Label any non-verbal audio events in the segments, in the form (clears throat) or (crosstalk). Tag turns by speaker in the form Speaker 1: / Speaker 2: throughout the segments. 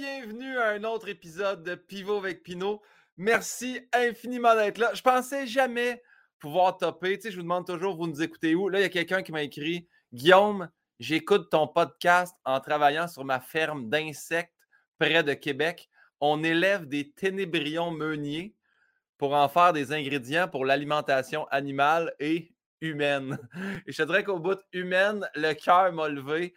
Speaker 1: bienvenue à un autre épisode de Pivot avec Pinot. Merci infiniment d'être là. Je pensais jamais pouvoir topper. Tu sais, je vous demande toujours, vous nous écoutez où? Là, il y a quelqu'un qui m'a écrit Guillaume, j'écoute ton podcast en travaillant sur ma ferme d'insectes près de Québec. On élève des ténébrions meuniers pour en faire des ingrédients pour l'alimentation animale et humaine. (laughs) Et je te dirais qu'au bout de humaine, le cœur m'a levé.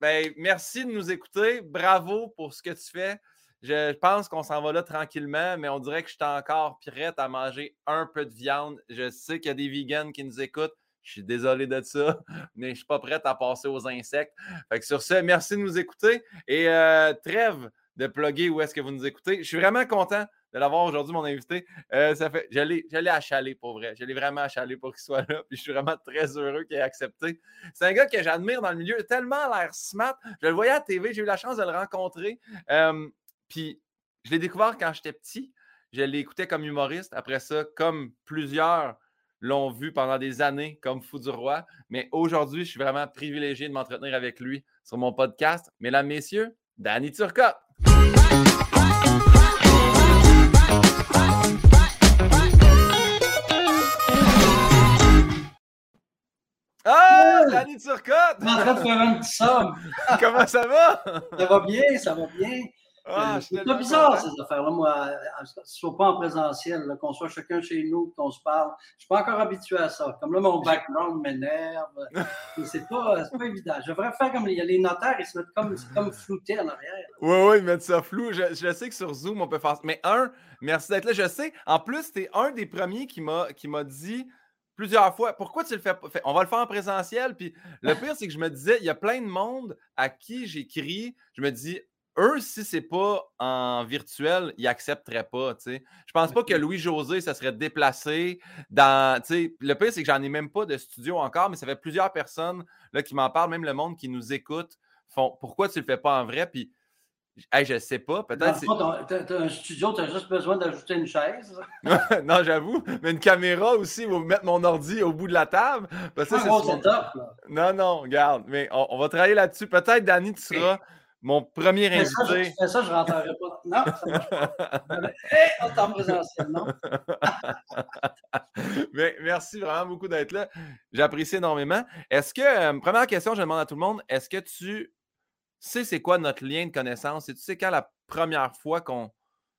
Speaker 1: Ben, merci de nous écouter. Bravo pour ce que tu fais. Je pense qu'on s'en va là tranquillement, mais on dirait que je suis encore prête à manger un peu de viande. Je sais qu'il y a des vegans qui nous écoutent. Je suis désolé de ça, (laughs) mais je ne suis pas prête à passer aux insectes. Fait sur ce, merci de nous écouter et euh, trêve de plugger où est-ce que vous nous écoutez. Je suis vraiment content de l'avoir aujourd'hui, mon invité. Euh, ça fait, je l'ai achalé pour vrai. Je l'ai vraiment achalé pour qu'il soit là. (laughs) Puis je suis vraiment très heureux qu'il ait accepté. C'est un gars que j'admire dans le milieu. Tellement l'air smart. Je le voyais à TV. J'ai eu la chance de le rencontrer. Euh, puis je l'ai découvert quand j'étais petit. Je l'écoutais comme humoriste. Après ça, comme plusieurs l'ont vu pendant des années comme Fou du Roi. Mais aujourd'hui, je suis vraiment privilégié de m'entretenir avec lui sur mon podcast. Mesdames, Messieurs, Danny Turcotte. Danny Turcotte!
Speaker 2: en train de faire un petit somme.
Speaker 1: Comment ça va?
Speaker 2: Ça va bien, ça va bien. Ah, c'est pas bizarre, ces affaires-là, moi, soit pas en présentiel, qu'on soit chacun chez nous, qu'on se parle. Je ne suis pas encore habitué à ça. Comme là, mon background m'énerve. (laughs) c'est pas, pas évident. Je devrais faire comme les notaires, ils se mettent comme, comme floutés en arrière.
Speaker 1: Oui, oui, ils mettent ça flou. Je, je, sais que sur Zoom, on peut faire ça. Mais un, merci d'être là. Je sais, en plus, tu es un des premiers qui m'a dit plusieurs fois. Pourquoi tu le fais pas? On va le faire en présentiel. Puis le pire, c'est que je me disais, il y a plein de monde à qui j'écris. Je me dis, eux, si c'est pas en virtuel, ils accepteraient pas. Je Je pense pas que Louis-José, ça serait déplacé dans. Le pire, c'est que j'en ai même pas de studio encore, mais ça fait plusieurs personnes là, qui m'en parlent, même le monde qui nous écoute, font pourquoi tu le fais pas en vrai? Puis Hey, je sais pas, peut-être.
Speaker 2: Tu as un studio, tu as juste besoin d'ajouter une chaise. (laughs)
Speaker 1: non, j'avoue. Mais une caméra aussi, vous mettre mon ordi au bout de la table.
Speaker 2: Parce que
Speaker 1: Non, non, regarde. Mais on, va travailler là-dessus. Peut-être, Danny, tu seras mon premier invité. Ça,
Speaker 2: je, ça, je rentrerai pas. Non, ça marche pas. Hé, on t'en présentiel, non? (laughs)
Speaker 1: Mais merci vraiment beaucoup d'être là. J'apprécie énormément. Est-ce que, euh, première question, je demande à tout le monde, est-ce que tu sais c'est quoi notre lien de connaissance? Et tu sais quand la première fois qu'on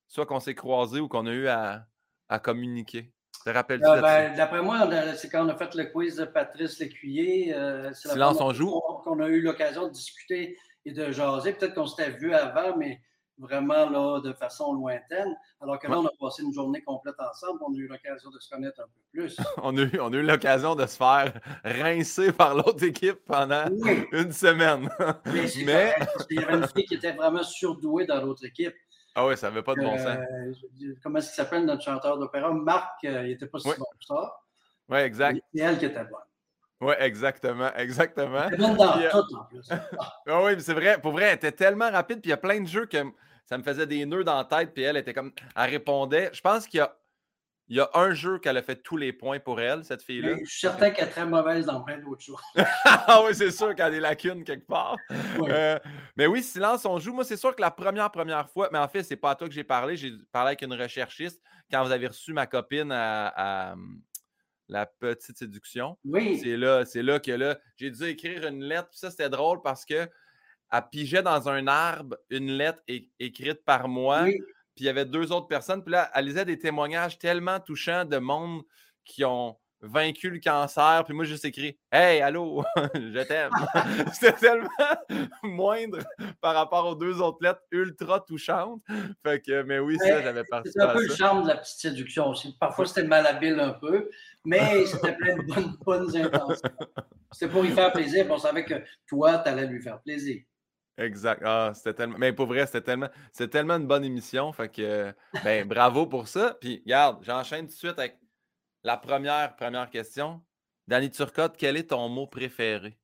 Speaker 1: soit qu'on s'est croisé ou qu'on a eu à, à communiquer? Te rappelles-tu?
Speaker 2: Euh, ben, D'après moi, c'est quand on a fait le quiz de Patrice Lécuyer.
Speaker 1: Euh, Silence, on joue.
Speaker 2: Qu'on a eu l'occasion de discuter et de jaser. Peut-être qu'on s'était vu avant, mais vraiment là, de façon lointaine. Alors que là, on a passé une journée complète ensemble. On a eu l'occasion de se connaître un peu plus. (laughs)
Speaker 1: on, a eu, on a eu l'occasion de se faire rincer par l'autre équipe pendant une semaine. (laughs)
Speaker 2: mais, il y avait une fille qui était vraiment surdouée dans l'autre équipe.
Speaker 1: Ah oui, ça n'avait pas de bon sens.
Speaker 2: Euh, comment est-ce qu'il s'appelle notre chanteur d'opéra? Marc, euh, il n'était pas si bon que ça.
Speaker 1: Oui, exact.
Speaker 2: C'est elle qui était bonne.
Speaker 1: Oui, exactement, exactement.
Speaker 2: Elle dans tout, en plus. (laughs)
Speaker 1: ah oui, c'est vrai. Pour vrai, elle était tellement rapide, puis il y a plein de jeux que ça me faisait des nœuds dans la tête, puis elle était comme. Elle répondait. Je pense qu'il y a. Il y a un jeu qu'elle a fait tous les points pour elle, cette fille-là.
Speaker 2: Je suis certain qu'elle est très mauvaise dans plein d'autres choses. (laughs)
Speaker 1: ah oui, c'est sûr qu'elle a des lacunes quelque part. Euh, mais oui, silence, on joue. Moi, c'est sûr que la première, première fois, mais en fait, c'est pas à toi que j'ai parlé. J'ai parlé avec une recherchiste quand vous avez reçu ma copine à, la petite séduction.
Speaker 2: Oui.
Speaker 1: C'est là, c'est là que là, j'ai dû écrire une lettre. Puis ça, c'était drôle parce que elle pigeait dans un arbre une lettre écrite par moi. Puis il y avait deux autres personnes. Puis là, elle lisait des témoignages tellement touchants de monde qui ont vaincu le cancer. Puis moi, j'ai juste écrit Hey, allô, (laughs) je t'aime. (laughs) (laughs) C'était tellement moindre par rapport aux deux autres lettres ultra touchantes. Fait que, mais oui, ça, j'avais participé.
Speaker 2: C'est un peu le charme de la petite séduction aussi. Parfois, c'était malhabile un peu, mais c'était plein de bonnes, bonnes intentions. C'était pour y faire plaisir. on savait que toi, tu allais lui faire plaisir.
Speaker 1: Exact. Ah, c'était tellement. Mais pour vrai, c'était tellement. C'était tellement une bonne émission. Fait que ben, bravo pour ça. Puis regarde, j'enchaîne tout de suite avec la première, première question. Danny Turcotte, quel est ton mot préféré?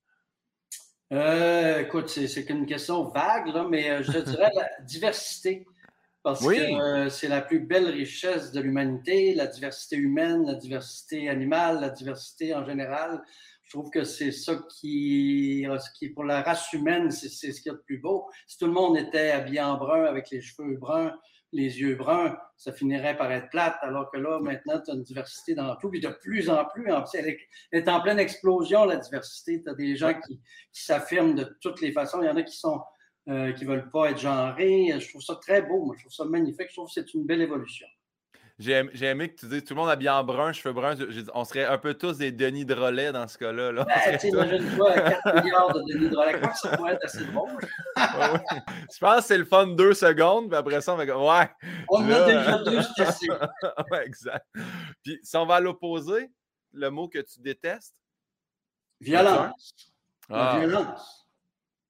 Speaker 2: Euh, écoute, c'est une question vague, là, mais euh, je dirais la (laughs) diversité. Parce que euh, c'est la plus belle richesse de l'humanité, la diversité humaine, la diversité animale, la diversité en général. Je trouve que c'est ça qui, qui, pour la race humaine, c'est ce qu'il y a de plus beau. Si tout le monde était habillé en brun avec les cheveux bruns, les yeux bruns, ça finirait par être plate, alors que là, maintenant, tu as une diversité dans tout, puis de plus en plus, elle est en pleine explosion, la diversité. Tu as des gens qui, s'affirment de toutes les façons. Il y en a qui sont euh, qui veulent pas être genrés. Je trouve ça très beau, moi. Je trouve ça magnifique. Je trouve que c'est une belle évolution.
Speaker 1: J'ai aimé, que tu dises tout le monde habillé en brun, cheveux bruns. On serait un peu tous des Denis Drolet dans ce cas-là. Là.
Speaker 2: Ben, (laughs) imagine-toi 4 milliards de Denis Drolet. Que ça pourrait être assez drôle? (laughs)
Speaker 1: Je pense que c'est le fun deux secondes, puis après ça, on va Ouais.
Speaker 2: On a déjà deux stressés. (laughs)
Speaker 1: ouais, exact. Puis si on va à l'opposé, le mot que tu détestes?
Speaker 2: Violence. Ah. Violence.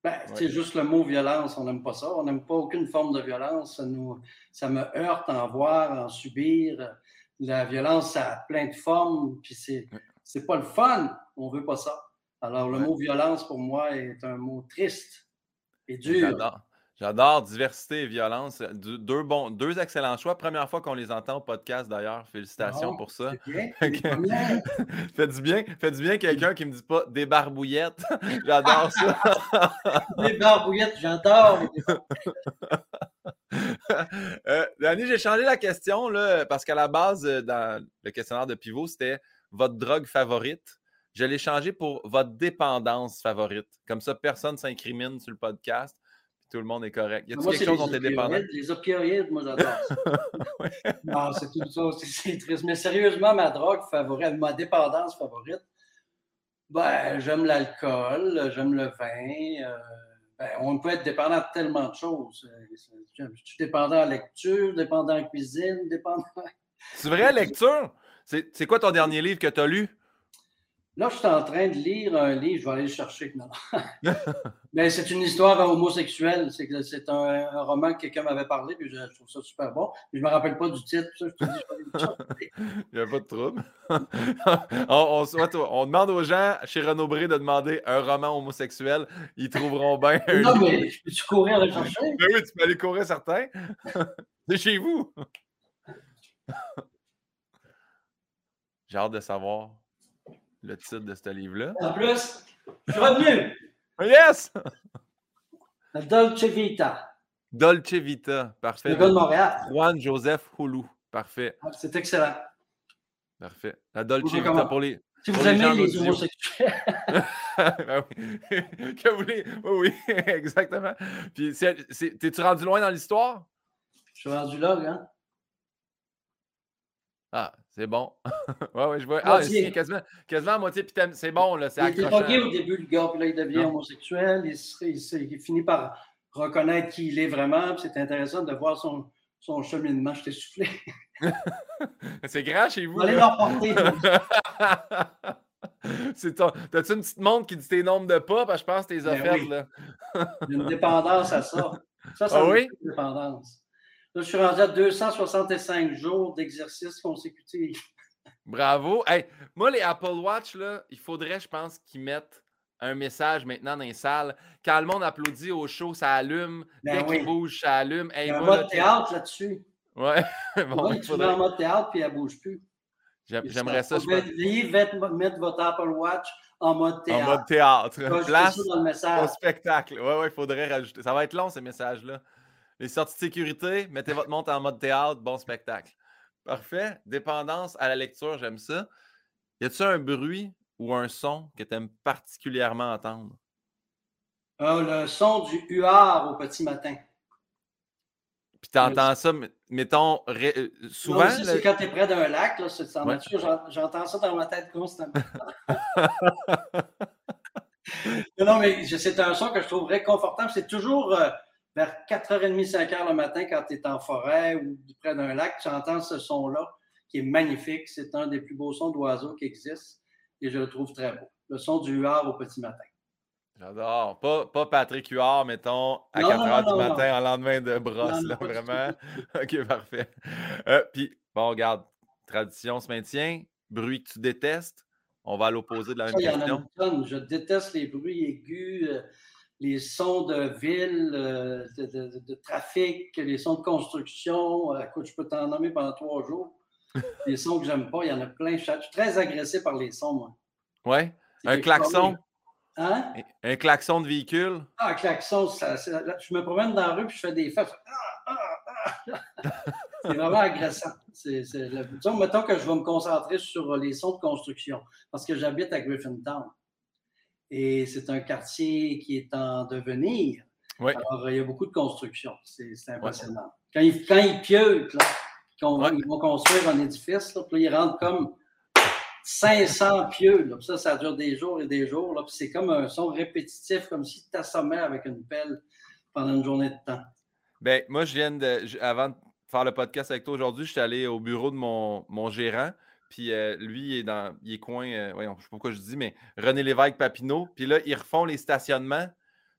Speaker 2: Ben, C'est juste le mot violence, on n'aime pas ça. On n'aime pas aucune forme de violence. Ça, nous, ça me heurte en voir, en subir. La violence, ça a plein de formes, puis c'est, c'est pas le fun. On veut pas ça. Alors, le mot violence, pour moi, est un mot triste et dur.
Speaker 1: J'adore diversité et violence. Deux, bons, deux excellents choix. Première fois qu'on les entend au podcast d'ailleurs. Félicitations pour ça. (laughs) (laughs) Faites du bien. Faites du bien quelqu'un qui ne me dit pas des barbouillettes. (laughs) j'adore ça.
Speaker 2: des barbouillettes, j'adore.
Speaker 1: euh, j'ai changé la question là, parce qu'à la base, euh, dans le questionnaire de pivot, c'était votre drogue favorite. Je l'ai changé pour votre dépendance favorite. Comme ça, personne ne s'incrimine sur le podcast tout le monde est correct. Y a quelque chose dont tu es dépendant?
Speaker 2: Les opioïdes, moi j'adore ça. (laughs) Non, c'est tout ça, c'est triste. Mais sérieusement, ma drogue favorite, ma dépendance favorite, ben, j'aime l'alcool, j'aime le vin. Euh, ben, on peut être dépendant de tellement de choses. Je suis dépendant à lecture, dépendant à cuisine, dépendant.
Speaker 1: C'est vrai, lecture? C'est quoi ton dernier livre que tu as lu?
Speaker 2: Là, je suis en train de lire un livre, je vais aller le chercher. Mais (laughs) c'est une histoire homosexuelle. C'est un, un, roman que quelqu'un m'avait parlé, puis je, trouve ça super bon. je ne me rappelle pas du titre. Ça, je te
Speaker 1: dis, (laughs) Il n'y a pas de trouble. (laughs) on, on, demande aux gens chez Renaud Bré de demander un roman homosexuel. Ils trouveront bien.
Speaker 2: non, mais je peux-tu courir le chercher?
Speaker 1: Ben oui, tu peux aller courir certains. c'est chez vous. J'ai hâte de savoir le titre de ce livre-là.
Speaker 2: En plus, je suis revenu.
Speaker 1: Yes!
Speaker 2: Dolce Vita.
Speaker 1: Dolce Vita, parfait.
Speaker 2: Le gars de Montréal.
Speaker 1: Juan Joseph Houlou, parfait.
Speaker 2: C'est excellent.
Speaker 1: Parfait. La Dolce Vita pour les.
Speaker 2: Si vous aimez les, homosexuels. (laughs)
Speaker 1: ben oui. (laughs) que vous oui, (laughs) exactement. Puis, t'es-tu rendu loin dans l'histoire?
Speaker 2: Je suis rendu là, hein?
Speaker 1: Ah, c'est bon. (laughs) ouais, ouais, je vois. Ah, c'est quasiment, quasiment à moitié, puis c'est bon, là. C'est
Speaker 2: il était drogué au début, le gars, puis là, il devient homosexuel. Il, il, finit par reconnaître qui il est vraiment, puis c'est intéressant de voir son, son cheminement. Je t'ai soufflé. (laughs)
Speaker 1: c'est grand chez vous.
Speaker 2: Allez l'emporter. (laughs)
Speaker 1: c'est ton... T'as-tu une petite montre qui dit tes nombres de pas? Parce que je pense que tes ben offertes, là.
Speaker 2: une dépendance à ça. Ça, c'est
Speaker 1: ah, oui?
Speaker 2: une dépendance. Là, je suis rendu à 265 jours d'exercice consécutif.
Speaker 1: Bravo. Hey, moi, les Apple Watch, là, il faudrait, je pense, qu'ils mettent un message maintenant dans les salles. Quand le monde applaudit au show, ça allume. Ben Dès qu'il bouge, ça allume.
Speaker 2: il y a un mode théâtre là-dessus.
Speaker 1: Ouais. (laughs)
Speaker 2: bon, tu mets en mode théâtre puis elle ne bouge plus.
Speaker 1: J'aimerais ça.
Speaker 2: Je mettre votre Apple Watch en mode théâtre.
Speaker 1: En mode théâtre. Place au spectacle. Ouais, ouais, il faudrait rajouter. Ça va être long, ces messages-là. Les sorties de sécurité, mettez votre montre en mode théâtre, bon spectacle. Parfait. Dépendance à la lecture, j'aime ça. Y a-t-il un bruit ou un son que tu aimes particulièrement entendre?
Speaker 2: Euh, le son du huard au petit matin.
Speaker 1: Puis tu entends ça, mettons, euh, souvent.
Speaker 2: C'est quand tu es près d'un lac, là, c'est en j'entends ça dans ma tête constamment. (laughs) non, mais c'est un son que je trouve réconfortable. C'est toujours. Euh, vers 4h30, 5h le matin, quand tu es en forêt ou près d'un lac, tu entends ce son-là qui est magnifique. C'est un des plus beaux sons d'oiseaux qui existent et je le trouve très beau. Le son du huard au petit matin.
Speaker 1: J'adore. Pas, pas Patrick Huard, mettons, à 4 h du matin en lendemain de brosse, là, vraiment. (laughs) OK, parfait. Euh, puis, bon, regarde, tradition se maintient. Bruit que tu détestes. On va à l'opposé de la même
Speaker 2: question. Je déteste les bruits aigus. Les sons de ville, euh, de, trafic, les sons de construction. Euh, écoute, je peux t'en nommer pendant trois jours. (laughs) les sons que j'aime pas, il y en a plein. Je suis très agressé par les sons, moi.
Speaker 1: Ouais? Un klaxon?
Speaker 2: Hein?
Speaker 1: Un klaxon de véhicule?
Speaker 2: Ah, un klaxon, ça, je me promène dans la rue puis je fais des fêtes. (laughs) c'est vraiment agressant. C'est, disons, mettons que je vais me concentrer sur les sons de construction parce que j'habite à Griffintown. Et c'est un quartier qui est en devenir. Alors, il y a beaucoup de construction. C'est, impressionnant. Quand, ils, quand ils là, ils vont construire un édifice, là, puis ils rentrent comme 500 pieux. Là, ça, ça dure des jours et des jours. Là, puis c'est comme un son répétitif, comme si tu t'assommais avec une pelle pendant une journée de temps.
Speaker 1: Ben, moi, je viens de. avant de faire le podcast avec toi aujourd'hui, je suis allé au bureau de mon, mon gérant. Puis euh, lui, il est dans. Il est coin. Euh, voyons, je ne sais pas pourquoi je dis, mais René Lévesque Papineau. Puis là, ils refont les stationnements.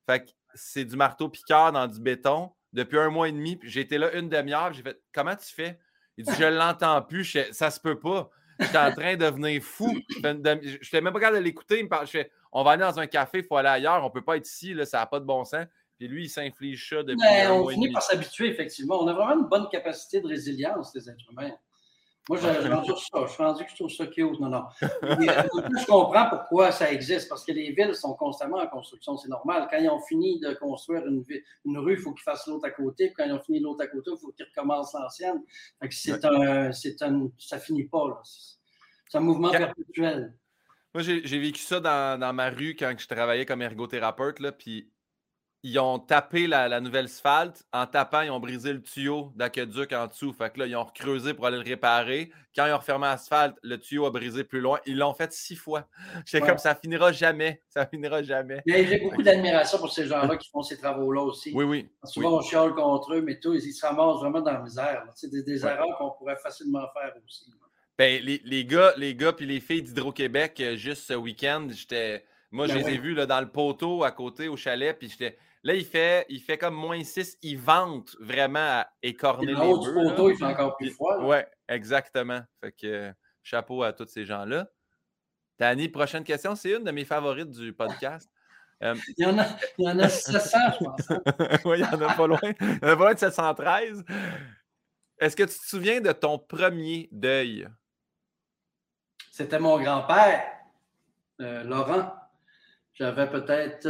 Speaker 1: Fait que c'est du marteau piqueur dans du béton depuis un mois et demi. Été là une demi-heure. J'ai fait Comment tu fais? Il dit Je (laughs) l'entends plus. Je, ça se peut pas. J'étais en train de devenir fou. Je n'étais même pas capable de l'écouter. Il me parle. Je fais On va aller dans un café, il faut aller ailleurs. On ne peut pas être ici. Là, ça n'a pas de bon sens. Puis lui, il s'inflige ça depuis.
Speaker 2: Mais on finit par s'habituer, effectivement. On a vraiment une bonne capacité de résilience, les êtres humains. Moi, je, je, rendu ça. Je suis rendu que je trouve ça cute. Non, non. je comprends pourquoi ça existe, parce que les villes sont constamment en construction. C'est normal. Quand ils ont fini de construire une, une rue, il faut qu'ils fassent l'autre à côté. Puis quand ils ont fini l'autre à côté, il faut qu'ils recommencent l'ancienne. C'est un, c'est un, ça finit pas. C'est un mouvement perpétuel.
Speaker 1: Moi, j'ai vécu ça dans, dans, ma rue quand je travaillais comme ergothérapeute. Là, puis ils ont tapé la, nouvelle asphalte. En tapant, ils ont brisé le tuyau d'aqueduc en dessous. Fait que là, ils ont recreusé pour aller le réparer. Quand ils ont refermé l'asphalte, le tuyau a brisé plus loin. Ils l'ont fait six fois. (laughs) J'étais comme ça finira jamais. (laughs) Ça finira jamais.
Speaker 2: Mais j'ai beaucoup d'admiration pour ces gens-là qui font ces travaux-là aussi.
Speaker 1: Oui, oui.
Speaker 2: souvent, on chiale contre eux, mais tout, ils se ramassent vraiment dans la misère. C'est des, erreurs qu'on pourrait facilement faire aussi.
Speaker 1: Ben, les, les, gars, les gars puis les filles d'Hydro-Québec, euh, juste ce week-end, j'étais. Moi, je ben les ai vus là, dans le poteau à côté au chalet, puis j'étais Là, il fait, il fait comme moins 6. Il vente vraiment à écorner les
Speaker 2: bœufs. photo, il fait encore plus froid.
Speaker 1: Oui, exactement. Fait que chapeau à tous ces gens-là. Tani, prochaine question. C'est une de mes favorites du podcast.
Speaker 2: Euh, (laughs) il, y en a, il y en a 700, je pense. Hein. (laughs)
Speaker 1: oui, il y en a pas loin. Il y en a pas loin de 713. Est-ce que tu te souviens de ton premier deuil?
Speaker 2: C'était mon grand-père, euh, Laurent. J'avais peut-être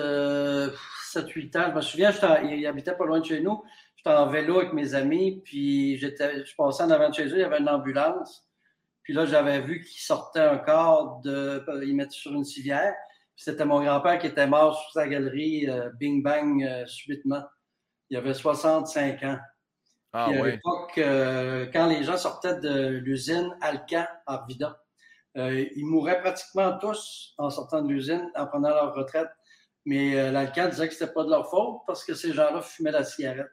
Speaker 2: 7-8 ans. Je me souviens, il habitait pas loin de chez nous. J'étais en vélo avec mes amis, puis j'étais, je passais en avant de chez eux, il y avait une ambulance. Puis là, j'avais vu qu'il sortait un corps, de, il mettait sur une civière. C'était mon grand-père qui était mort sur sa galerie, euh, bing bang, euh, subitement. Il avait 65 ans.
Speaker 1: Ah,
Speaker 2: à l'époque, euh, quand les gens sortaient de l'usine Alcan à Vida, ils mouraient pratiquement tous en sortant de l'usine, en prenant leur retraite. Mais euh, l'alcalde disait que ce n'était pas de leur faute parce que ces gens-là fumaient la cigarette.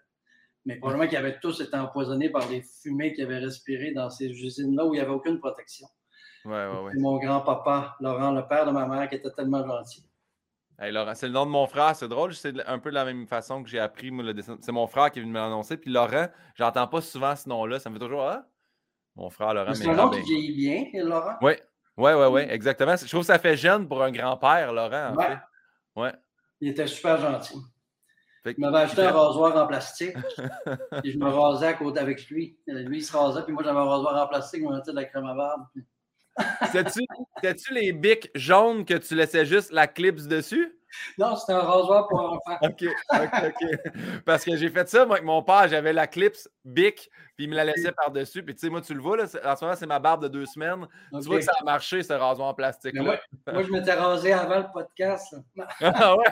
Speaker 2: Mais probablement qu'ils avaient tous été empoisonnés par les fumées qu'ils avaient respirées dans ces usines-là où il n'y avait aucune protection.
Speaker 1: Ouais, ouais, ouais.
Speaker 2: Mon grand-papa, Laurent, le père de ma mère, qui était tellement gentil.
Speaker 1: Hey, Laurent, c'est le nom de mon frère, c'est drôle, c'est un peu de la même façon que j'ai appris le dessin. C'est mon frère qui est venu me l'annoncer. Puis Laurent, j'entends pas souvent ce nom-là. Ça me fait toujours Ah, mon frère Laurent.
Speaker 2: C'est un nom qui vieillit bien, Laurent?
Speaker 1: Oui, oui, oui, oui, exactement. Je trouve que ça fait jeune pour un grand-père, Laurent, en fait. Ouais.
Speaker 2: Il était super gentil. Il m'avait acheté un rasoir en plastique. (laughs) et je me rasais à côté avec lui. Lui, il se rasait, puis moi, j'avais un rasoir en plastique, je me mettais de la crème à barbe.
Speaker 1: C'était-tu les bics jaunes que tu laissais juste la clips dessus? (laughs)
Speaker 2: Non, c'était un rasoir pour enfants. (laughs)
Speaker 1: OK, OK, OK. Parce que j'ai fait ça, moi, avec mon père, j'avais la clips bic, puis il me la laissait par-dessus. Puis tu sais, moi, tu le vois, là, en ce moment, c'est ma barbe de deux semaines. Tu vois que ça a marché, ce rasoir en plastique.
Speaker 2: Là. Moi, je m'étais rasé avant le podcast. (laughs) Ah ouais?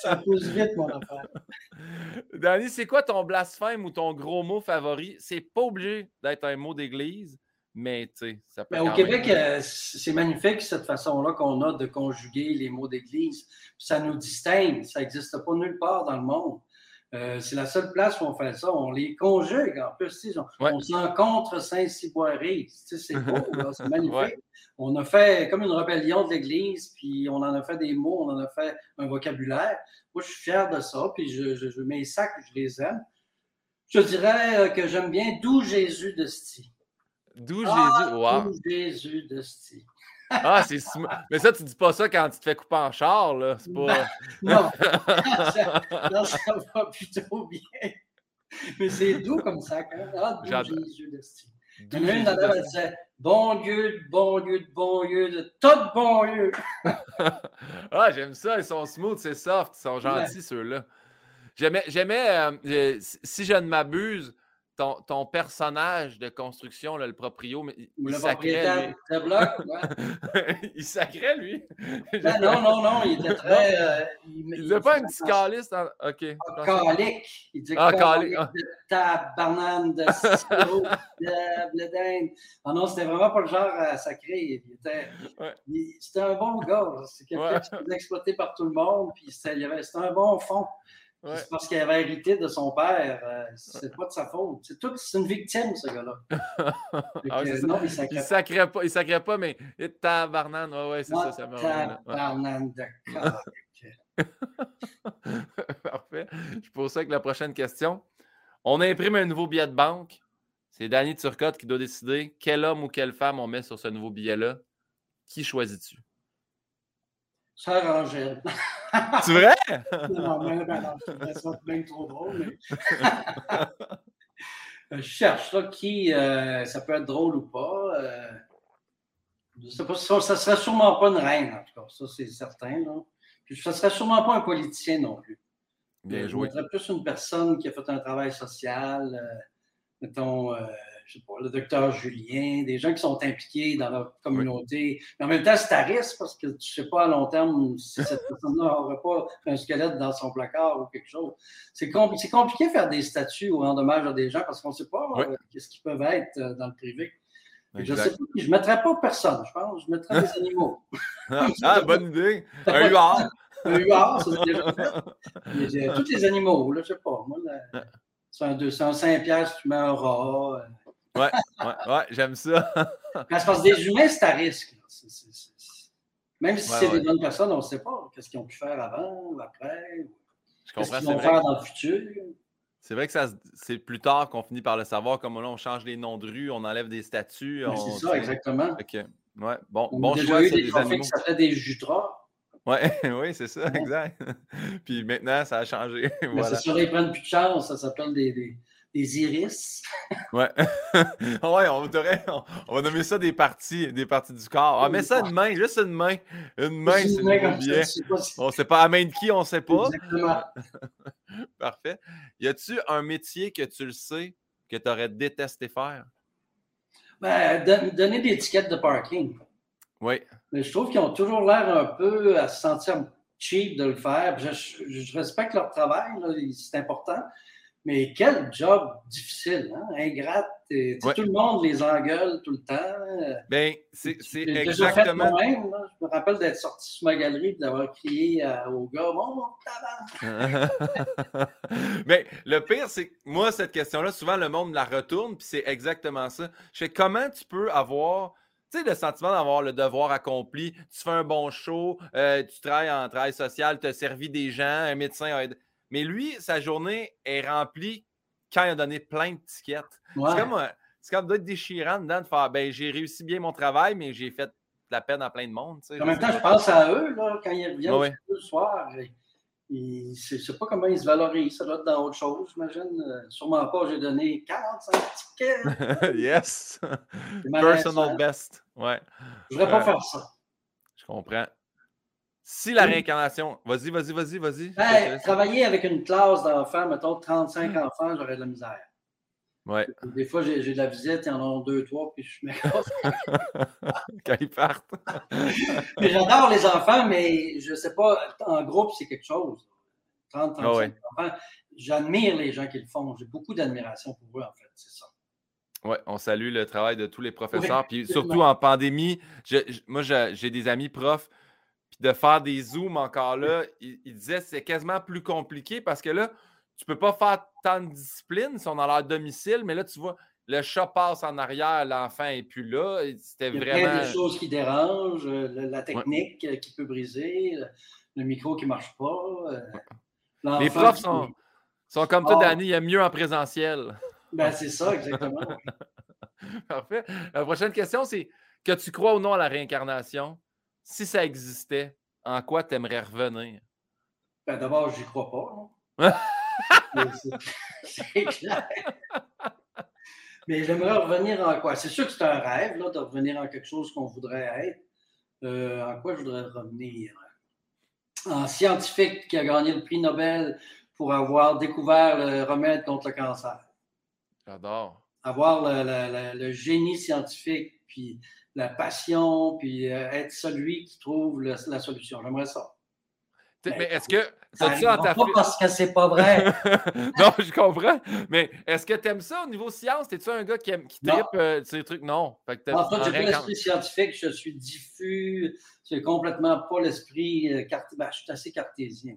Speaker 2: ça pousse vite, mon affaire.
Speaker 1: Danny, c'est quoi ton blasphème ou ton gros mot favori? C'est pas obligé d'être un mot d'église, mais tu sais, ça peut.
Speaker 2: Mais au Québec, euh, c'est magnifique cette façon-là qu'on a de conjuguer les mots d'église. Ça nous distingue. Ça n'existe pas nulle part dans le monde. Euh, c'est la seule place où on fait ça. On les conjugue en plus. On, on s'encontre Saint-Cyboiré. C'est (laughs) beau, c'est magnifique. On a fait comme une rébellion de l'Église, puis on en a fait des mots, on en a fait un vocabulaire. Moi, je suis fier de ça, puis je, je, je mes sacs, je les aime. Je dirais que j'aime bien D'où Jésus de Sti.
Speaker 1: D'où Jésus, wow.
Speaker 2: Jésus de Sti.
Speaker 1: Ah, c'est Mais ça, tu dis pas ça quand tu te fais couper en char, là. C'est pas. (laughs)
Speaker 2: non. (laughs) ça, ça va plutôt bien. Mais c'est doux comme ça, quand Ah, d'où Jésus de Sti. Il y en a une elle disait Bon Dieu, bon Dieu, bon Dieu, de tout bon Dieu. (laughs)
Speaker 1: ah, j'aime ça. Ils sont smooth, c'est soft. Ils sont gentils, ceux-là. J'aimais, euh, si je ne m'abuse, ton, ton, personnage de construction, le proprio, il,
Speaker 2: le sacrait, lui. De bloc, (laughs)
Speaker 1: il sacrait, lui.
Speaker 2: Ben non, non, non, il était (laughs) très... Euh,
Speaker 1: il, il disait pas un petit calice. En... OK.
Speaker 2: Ah, calique. Il disait ah, calique. Ah. de tabarnane, de sirop, (laughs) de bledin. Ah non, c'était vraiment pas le genre. Il était... C'était un bon gars. C'est quelqu'un qui était exploité par tout le monde. Puis c'était un bon fond. C'est parce qu'il avait hérité de son père. Euh, c'est pas de sa faute. C'est tout, c'est une victime, ce gars-là. (laughs)
Speaker 1: ah, non, il sacrait, il sacrait pas. Il sacrait pas, mais il tabarnane. Ouais, ouais, c'est ça. ça
Speaker 2: tabarnane de (laughs)
Speaker 1: Parfait. Je pose ça avec la prochaine question. On imprime un nouveau billet de banque. C'est Danny Turcotte qui doit décider quel homme ou quelle femme on met sur ce nouveau billet-là. Qui choisis-tu?
Speaker 2: Sœur Angèle.
Speaker 1: C'est vrai?
Speaker 2: non, mais ben non, c'est bien trop drôle. (laughs) je cherche là, qui, euh, ça peut être drôle ou pas. Euh, je sais pas, ça, ne serait sûrement pas une reine, en tout cas, ça c'est certain. Là. Puis ça serait sûrement pas un politicien non plus.
Speaker 1: Bien joué.
Speaker 2: Je plus une personne qui a fait un travail social, euh, mettons, je sais pas, le docteur Julien, des gens qui sont impliqués dans leur communauté. Mais en même temps, c'est à risque parce que tu ne sais pas à long terme si cette (laughs) personne-là n'aurait pas un squelette dans son placard ou quelque chose. C'est compliqué de faire des statuts ou en dommage à des gens parce qu'on ne sait pas euh, qu'est-ce qu'ils peuvent être euh, dans le privé. Je ne je mettrais pas personne, je pense. Je mettrais des animaux. (laughs)
Speaker 1: ah, bonne idée. Un huard. (laughs)
Speaker 2: un huard, ça c'est déjà fait. Tous les animaux, là, je sais pas. Moi, c'est un 205 pièces, tu mets un rat.
Speaker 1: Ouais, ouais, ouais j'aime ça. (laughs)
Speaker 2: Parce que des humains, c'est à risque. Même si c'est des bonnes personnes, on ne sait pas qu'est-ce qu'ils ont pu faire avant ou après. Qu'est-ce qu'ils vont faire dans le futur.
Speaker 1: C'est vrai que c'est plus tard qu'on finit par le savoir. Comme là, on change les noms de rues, on enlève des statues.
Speaker 2: C'est ça, exactement.
Speaker 1: ouais, bon,
Speaker 2: on
Speaker 1: bon
Speaker 2: a déjà eu des, trophées qui s'appelaient des jutras.
Speaker 1: Ouais, (laughs) oui, c'est ça, exact. (laughs) Puis maintenant, ça a changé.
Speaker 2: Mais voilà. c'est sûr, ils prennent plus de chance. Ça s'appelle des, des iris.
Speaker 1: ouais. (laughs) ouais, on, on, va nommer ça des parties, des parties du corps. Ah, mets ça une main, juste une main. Une main, c'est bien. On ne sait pas à main de qui, on ne sait pas.
Speaker 2: Exactement. (laughs)
Speaker 1: Parfait. Y a-tu un métier que tu le sais que tu aurais détesté faire?
Speaker 2: Ben, donner des étiquettes de parking.
Speaker 1: Oui.
Speaker 2: Mais je trouve qu'ils ont toujours l'air un peu à se sentir cheap de le faire. Je, je respecte leur travail, c'est important. Mais quel job difficile, hein? ingrate. Tout le monde les engueule tout le temps.
Speaker 1: Ben, c'est exactement.
Speaker 2: Fait même, Je me rappelle d'être sorti sur ma galerie et d'avoir crié au gars Mon (laughs)
Speaker 1: Mais le pire, c'est que moi, cette question-là, souvent le monde la retourne, puis c'est exactement ça. Je sais comment tu peux avoir. Tu sais, le sentiment d'avoir le devoir accompli, tu fais un bon show, euh, tu travailles en travail social, tu as servi des gens, un médecin a aidé mais lui, sa journée est remplie quand il a donné plein de tickets. C'est comme, euh, c'est comme d'être déchirant dedans de faire ben, j'ai réussi bien mon travail, mais j'ai fait de la peine à plein de monde.
Speaker 2: En même temps, je pense à eux, là, quand ils reviennent le soir. Je ne sais pas comment ils se valorisent. Ça doit être dans autre chose, j'imagine. Euh, sûrement pas, j'ai donné 45 tickets. (laughs)
Speaker 1: yes. Personal best. Ouais.
Speaker 2: Je ne voudrais pas faire ça.
Speaker 1: Je comprends. Si la réincarnation. Vas-y, vas-y, vas-y, vas-y.
Speaker 2: Ben, travailler avec une classe d'enfants, mettons 35 hmm. enfants, j'aurais de la misère.
Speaker 1: Ouais.
Speaker 2: Des fois, j'ai de la visite, il y en a deux, trois, puis je me (laughs)
Speaker 1: Quand ils partent. (laughs)
Speaker 2: J'adore les enfants, mais je ne sais pas, en groupe, c'est quelque chose. 30, 35 ah enfants. J'admire les gens qui le font. J'ai beaucoup d'admiration pour eux, en fait, c'est ça.
Speaker 1: Oui, on salue le travail de tous les professeurs. puis surtout en pandémie, moi, j'ai des amis profs de faire des zooms encore là, il, disait que c'est quasiment plus compliqué parce que là, tu peux pas faire tant de discipline si on a leur domicile, mais là, tu vois, le chat passe en arrière, l'enfant n'est plus là. C'était vraiment. Il y
Speaker 2: a des choses qui dérangent, euh, la technique qui peut briser, le micro qui ne marche pas.
Speaker 1: Euh, Les profs sont, sont comme toi, ah. Danny, il y a mieux en présentiel.
Speaker 2: Ben, c'est ça, exactement. (laughs)
Speaker 1: Parfait. La prochaine question, c'est que tu crois ou non à la réincarnation? Si ça existait, en quoi tu aimerais revenir?
Speaker 2: Ben, D'abord, j'y crois pas. (laughs) c'est clair. Mais j'aimerais revenir en quoi? C'est sûr que c'est un rêve, là, de revenir en quelque chose qu'on voudrait être. Euh, en quoi je voudrais revenir? En scientifique qui a gagné le prix Nobel pour avoir découvert le remède contre le cancer.
Speaker 1: J'adore.
Speaker 2: Avoir le, génie scientifique, puis la passion, puis euh, être celui qui trouve la solution. J'aimerais ça.
Speaker 1: Mais est-ce que.
Speaker 2: Ça ça pas parce que c'est pas vrai. (laughs)
Speaker 1: non, je comprends. Mais est-ce que tu aimes ça au niveau science? T'es-tu un gars qui, aime, qui tripe euh, ces trucs? Non.
Speaker 2: en fait, j'ai pas l'esprit scientifique, je suis diffus. C'est complètement pas l'esprit. Euh, ben, je suis assez cartésien.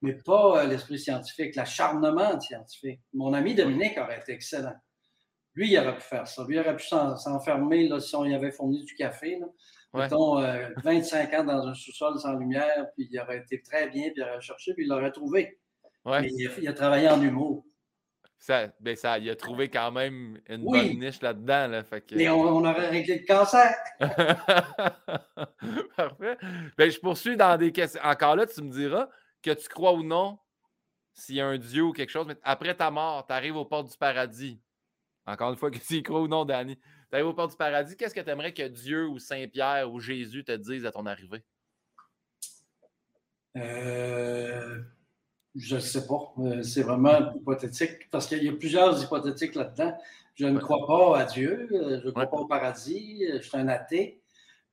Speaker 2: Mais pas euh, l'esprit scientifique, l'acharnement scientifique. Mon ami Dominique aurait été excellent. Lui, il aurait pu faire ça. Lui, il aurait pu s'enfermer si on y avait fourni du café. Là mettons, 25 euh, ans dans un sous-sol sans lumière, puis il aurait été très bien, puis il aurait cherché, puis il l'aurait trouvé. Mais il a, travaillé en humour.
Speaker 1: Ça, ben ça, il a trouvé quand même une bonne niche là-dedans. Là, fait
Speaker 2: Mais on, aurait réglé le cancer. (laughs)
Speaker 1: Parfait. Ben, je poursuis dans des questions. Encore là, tu me diras que tu crois ou non s'il y a un Dieu ou quelque chose, mais après ta mort, tu arrives aux portes du paradis. Encore une fois, que tu y crois ou non, Danny. Tu arrives aux portes du paradis, qu'est-ce que tu aimerais que Dieu ou Saint-Pierre ou Jésus te disent à ton arrivée?
Speaker 2: Euh, je ne sais pas. Euh, c'est vraiment hypothétique parce qu'il y a plusieurs hypothétiques là-dedans. Je ne crois pas à Dieu, euh, je ne crois pas au paradis, je suis un athée.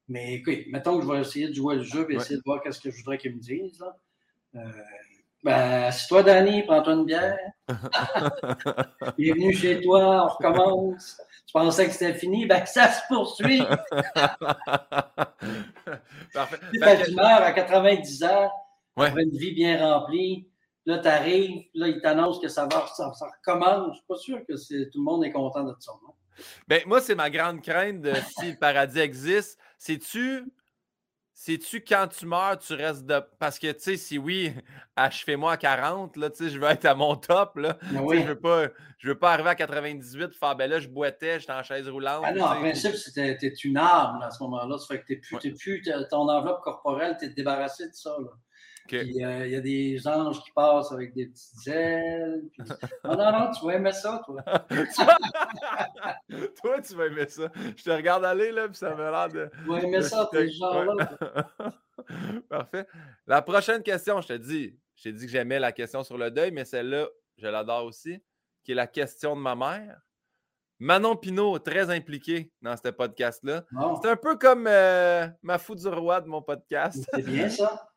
Speaker 2: Mais écoute, mettons que je vais essayer de jouer le jeu et essayer de voir qu'est-ce que je voudrais qu'ils me disent. Ben, si toi, Danny, prends-toi une bière. (laughs) Bienvenue chez toi, on recommence. Tu pensais que c'était fini, ben ça se poursuit. (laughs) Parfait. tu meurs à 90 ans, ouais. une vie bien remplie. Là, tu arrives, là, ils t'annoncent que ça va, ça, recommence. Je suis pas sûr que tout le monde est content de ça.
Speaker 1: Ben, moi, c'est ma grande crainte de si le paradis existe. C'est-tu c'est-tu quand tu meurs, tu restes de. Parce que, tu sais, si oui, (laughs) achevez-moi à 40, là, tu sais, je veux être à mon top, là. Ben je veux pas, je veux pas arriver à 98 et faire, ben là, je boitais, j'étais en chaise roulante.
Speaker 2: Ah non, en principe, c'était une arme, à ce moment-là. Ça fait que t'es plus, plus, ton enveloppe corporelle, t'es débarrassé de ça, là. Euh, il y a des anges qui passent avec des petites ailes. Non, (laughs) non, non, tu vas aimer ça, toi. (laughs) (laughs)
Speaker 1: toi, tu vas aimer ça. Je te regarde aller, là, puis ça me l'air de.
Speaker 2: Tu vas aimer ça, tes gens-là.
Speaker 1: Parfait. La prochaine question, je te dis, je t'ai dit que j'aimais la question sur le deuil, mais celle-là, je l'adore aussi, qui est la question de ma mère. Manon Pinault, très impliquée dans ce podcast-là. C'est un peu comme euh, ma fou du roi de mon podcast.
Speaker 2: C'est bien ça.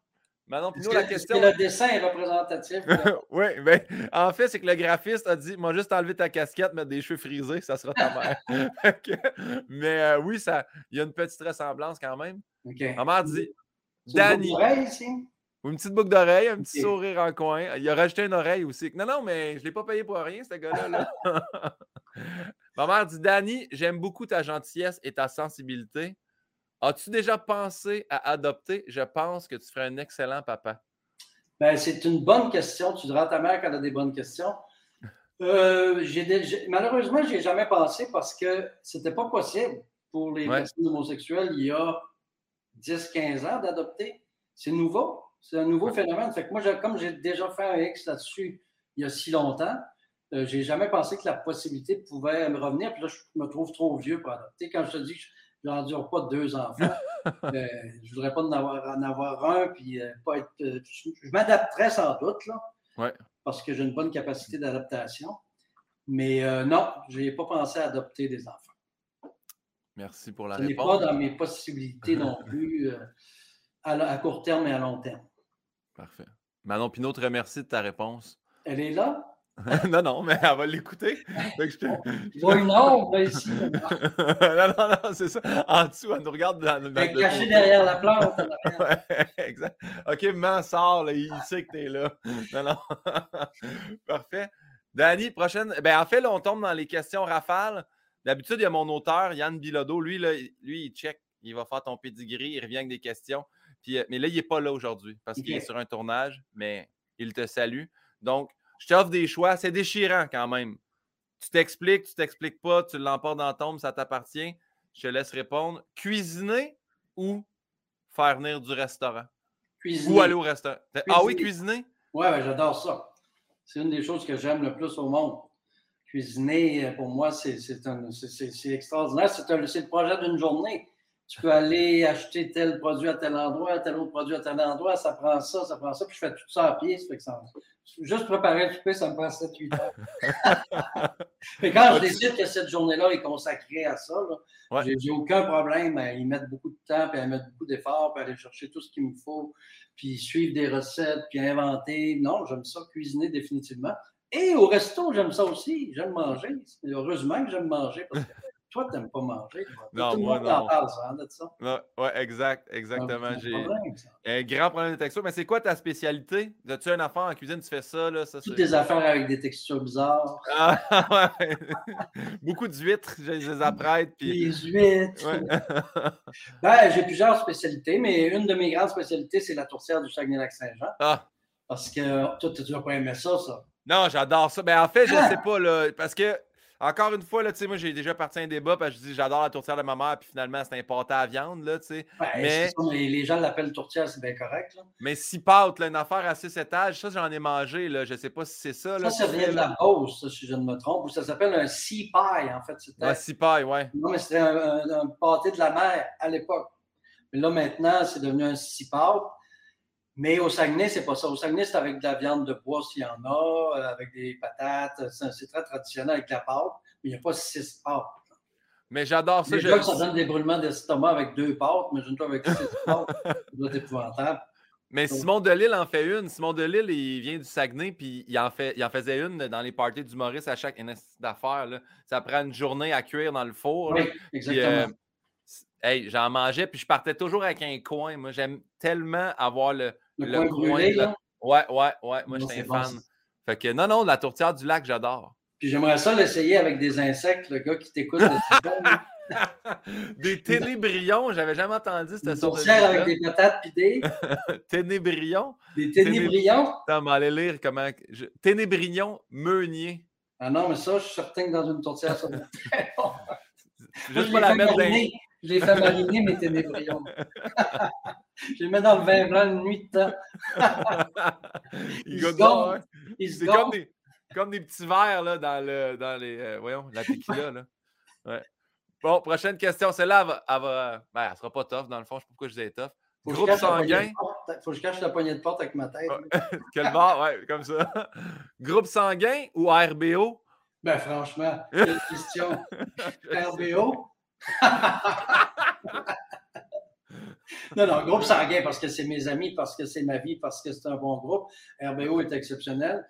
Speaker 1: Manon Pinot, la question.
Speaker 2: le dessin est représentatif. (laughs)
Speaker 1: oui, ben, en fait, c'est que le graphiste a dit Moi, juste enlever ta casquette, mettre des cheveux frisés, ça sera ta mère. (laughs) (laughs) mais euh, oui, ça, il y a une petite ressemblance quand même. Ma mère dit
Speaker 2: Danny. Une ici?
Speaker 1: Une petite boucle d'oreille, un petit sourire en coin. Il a rajouté une oreille aussi. Non, non, mais je ne l'ai pas payé pour rien, ce gars-là. Ma mère dit Danny, j'aime beaucoup ta gentillesse et ta sensibilité. As-tu déjà pensé à adopter? Je pense que tu ferais un excellent papa.
Speaker 2: Ben, c'est une bonne question. Tu diras à ta mère qu'elle a des bonnes questions. Euh, malheureusement, je n'y ai jamais pensé parce que ce n'était pas possible pour les personnes homosexuelles il y a 10-15 ans d'adopter. C'est nouveau. C'est un nouveau phénomène. Fait que moi, comme j'ai déjà fait un X là-dessus il y a si longtemps, euh, je n'ai jamais pensé que la possibilité pouvait me revenir. Puis là, je me trouve trop vieux pour adopter. Quand je te dis que n'endure pas deux enfants. (laughs) euh, je voudrais pas en avoir, en avoir un, puis euh, pas être. Euh, je, m'adapterais sans doute, là, parce que j'ai une bonne capacité d'adaptation. Mais euh, non, je n'ai pas pensé à adopter des enfants.
Speaker 1: Merci pour la
Speaker 2: Ce
Speaker 1: réponse.
Speaker 2: Ce n'est pas dans mes possibilités non (laughs) plus à, court terme et à long terme.
Speaker 1: Parfait. Manon Pinot te remercie de ta réponse.
Speaker 2: Elle est là? (laughs)
Speaker 1: non, non, mais elle va l'écouter.
Speaker 2: Je (laughs) vois une ombre ici. (laughs)
Speaker 1: non, non, non, c'est ça. En dessous, elle nous regarde dans,
Speaker 2: le. Cachée derrière la plante.
Speaker 1: ouais, exact. OK, maman sort, là, il sait que tu es là. Non, non. Parfait. Danny, prochaine. Ben, en fait, là, on tombe dans les questions rafales. D'habitude, il y a mon auteur, Yann Bilodeau. Lui, là, lui, il check. Il va faire ton pedigree, il revient avec des questions. Puis, euh, mais là, il n'est pas là aujourd'hui parce qu'il est sur un tournage, mais il te salue. Donc, je t'offre des choix. C'est déchirant quand même. Tu t'expliques, tu t'expliques pas, tu l'emportes dans la tombe, ça t'appartient. Je te laisse répondre. Cuisiner ou faire venir du restaurant?
Speaker 2: Cuisiner.
Speaker 1: Ou aller au restaurant? Ah oui, cuisiner?
Speaker 2: Oui, j'adore ça. C'est une des choses que j'aime le plus au monde. cuisiner, pour moi, c'est extraordinaire. C'est le projet d'une journée. Tu peux aller acheter tel produit à tel endroit, tel autre produit à tel endroit, ça prend ça, ça prend ça, puis je fais tout ça à pied. Ça fait que ça, juste préparer le souper, ça me prend 7-8 heures. (laughs) Mais quand je décide que cette journée-là est consacrée à ça, j'ai aucun problème à y mettre beaucoup de temps, puis à mettre beaucoup d'efforts, puis à aller chercher tout ce qu'il me faut, puis suivre des recettes, puis inventer. Non, j'aime ça, cuisiner définitivement. Et au resto, j'aime ça aussi. J'aime manger. Heureusement que j'aime manger parce que toi, tu n'aimes pas manger. Non, Tout le monde en parle, ça, de ça.
Speaker 1: Oui, exact, exactement. J'ai un grand problème de texture. Mais c'est quoi ta spécialité? As-tu un affaire en cuisine, tu fais ça? Là, ça
Speaker 2: Toutes tes affaires avec des textures bizarres. (laughs)
Speaker 1: Ah, ouais. (laughs) Beaucoup d'huîtres, je les apprête. Puis...
Speaker 2: Les huîtres. (laughs) ben, j'ai plusieurs spécialités, mais une de mes grandes spécialités, c'est la tourtière du Saguenay-Lac-Saint-Jean. Ah. Parce que toi, tu n'as pas aimé ça, ça?
Speaker 1: Non, j'adore ça. Ben, en fait, je ne ah! sais pas, là, parce que encore une fois, là, moi, j'ai déjà parti un débat parce que je dis j'adore la tourtière de ma mère, puis finalement, c'est un pâté à viande. Là,
Speaker 2: mais... les gens l'appellent tourtière, c'est bien correct. Là.
Speaker 1: Mais si pâte, là, une affaire à six étages, ça, j'en ai mangé. Là, je ne sais pas si c'est ça.
Speaker 2: Là, ça, ça vient de la Beauce, si je ne me trompe, ou ça s'appelle un sea pie, en fait.
Speaker 1: Un sea pie, ouais.
Speaker 2: Non, mais c'était un, pâté de la mer à l'époque. Mais là, maintenant, c'est devenu un sea pâte. Mais au Saguenay, c'est pas ça. Au Saguenay, c'est avec de la viande de bois s'il y en a, euh, avec des patates. C'est très traditionnel avec la pâte mais il n'y a pas six pâtes.
Speaker 1: Mais j'adore ça.
Speaker 2: Je... ça donne des brûlements d'estomac avec deux pâtes, mais je ne avec six (laughs) pâtes. Ça doit être épouvantable.
Speaker 1: Mais Simon Delille en fait une. Simon Delille, il vient du Saguenay, puis il en, fait, il en faisait une dans les parties du Maurice à chaque d'affaires. Ça prend une journée à cuire dans le four.
Speaker 2: Oui, exactement.
Speaker 1: Euh, hey, j'en mangeais, puis je partais toujours avec un coin. Moi, j'aime tellement avoir le,
Speaker 2: le, coin. là?
Speaker 1: Ouais, ouais, ouais. Moi, j'étais un fan. Fait que non, non, la tourtière du lac, j'adore.
Speaker 2: Puis j'aimerais ça l'essayer avec des insectes, le gars qui t'écoute. (laughs)
Speaker 1: des ténébrions, j'avais jamais entendu cette sorte
Speaker 2: de avec des patates des. (laughs)
Speaker 1: ténébrions?
Speaker 2: Des ténébrions?
Speaker 1: Attends, mais aller lire comment. Je... Ténébrions meunier.
Speaker 2: Ah non, mais ça, je suis certain que dans une tourtière, ça va être très bon. (laughs)
Speaker 1: Juste pas la mettre dans.
Speaker 2: Je les fais mariner, mes ténébrions. (laughs) je les mets dans le vin blanc une nuit de temps. (laughs)
Speaker 1: ils, se se gonflent. Comme des petits verres là, dans, le, dans les. Euh, voyons, la tequila. Là. Ouais. Bon, prochaine question. Celle-là, elle, va, ben, elle sera pas tough, dans le fond. Je ne sais pas pourquoi je disais tough.
Speaker 2: Faut Groupe sanguin. Faut que je cache la poignée de porte avec ma tête. (laughs)
Speaker 1: Quel bar, ouais, comme ça. Groupe sanguin ou RBO?
Speaker 2: Ben, franchement, quelle question. RBO? (laughs) non, non, groupe sanguin parce que c'est mes amis, parce que c'est ma vie, parce que c'est un bon groupe. RBO est exceptionnel.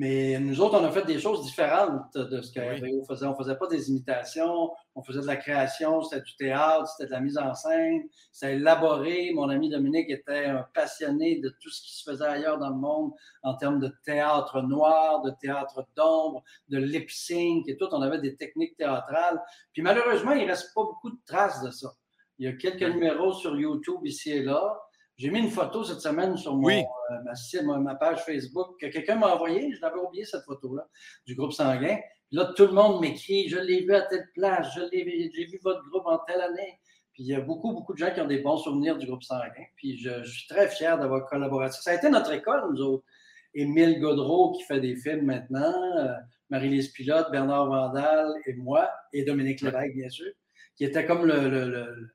Speaker 2: Mais nous autres, on a fait des choses différentes de ce que faisait. On ne faisait pas des imitations, on faisait de la création, c'était du théâtre, c'était de la mise en scène, c'était élaboré. Mon ami Dominique était un passionné de tout ce qui se faisait ailleurs dans le monde en termes de théâtre noir, de théâtre d'ombre, de lip sync et tout. On avait des techniques théâtrales. Puis malheureusement, il ne reste pas beaucoup de traces de ça. Il y a quelques numéros sur YouTube ici et là. J'ai mis une photo cette semaine sur mon, euh, ma, page Facebook que quelqu'un m'a envoyé. Je l'avais oublié cette photo-là du groupe sanguin. là, tout le monde m'écrit Je l'ai vu à telle place, je l'ai j'ai vu votre groupe en telle année. Puis il y a beaucoup, beaucoup de gens qui ont des bons souvenirs du groupe sanguin. Puis je, suis très fier d'avoir collaboré. Ça a été notre école, nous autres. Émile Godreau qui fait des films maintenant, euh, Marie-Lise Pilote, Bernard Vandal et moi, et Dominique Lévesque, bien sûr, qui était comme le le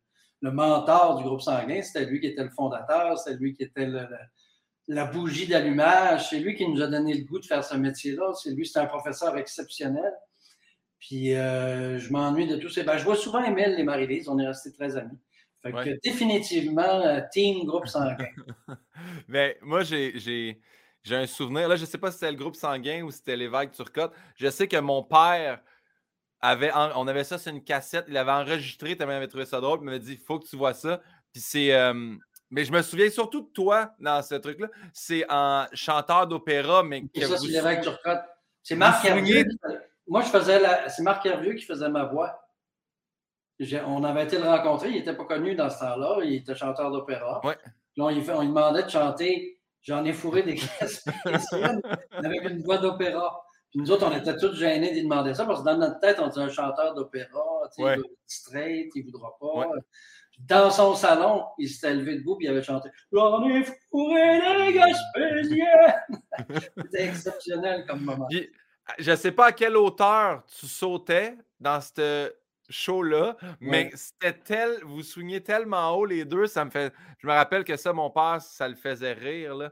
Speaker 2: mentor du groupe sanguin, c'était lui qui était le fondateur, c'était lui qui était la bougie d'allumage, c'est lui qui nous a donné le goût de faire ce métier-là. C'est lui, c'est un professeur exceptionnel. Puis euh, je m'ennuie de tous ces. Ben, je vois souvent Emile et Marie-Lise, on est restés très amis. Fait que définitivement, euh, team groupe sanguin.
Speaker 1: Mais (laughs) moi, j'ai un souvenir. Là, je ne sais pas si c'était le groupe sanguin ou si c'était l'évêque Turcotte. Je sais que mon père on avait ça sur une cassette, il avait enregistré, tu avais trouvé ça drôle, il m'avait dit il faut que tu vois ça. Puis c'est. Euh, mais je me souviens surtout de toi dans ce truc-là. C'est un chanteur d'opéra, mais.
Speaker 2: C'est ça, c'est l'évêque Turcotte. C'est Marc Hervieux. Moi, je faisais la... C'est Marc Hervieux qui faisait ma voix. On avait été le rencontrer, il n'était pas connu dans ce temps-là, il était chanteur d'opéra.
Speaker 1: Ouais.
Speaker 2: Là, on, lui demandait de chanter J'en ai fourré des (laughs) caisses avec une voix d'opéra nous autres, on était tous gênés d'y demander ça parce que dans notre tête, on dit un chanteur d'opéra, être straight, il ne voudra pas. Dans son salon, il s'était levé debout et il avait chanté J'en ai fourré les Gaspésiens. (laughs) C'était exceptionnel comme moment.
Speaker 1: je sais pas à quelle hauteur tu sautais dans cette show-là, mais c'était tel, vous soignez tellement haut les deux, ça me fait. Je me rappelle que ça, mon père, ça le faisait rire. Là.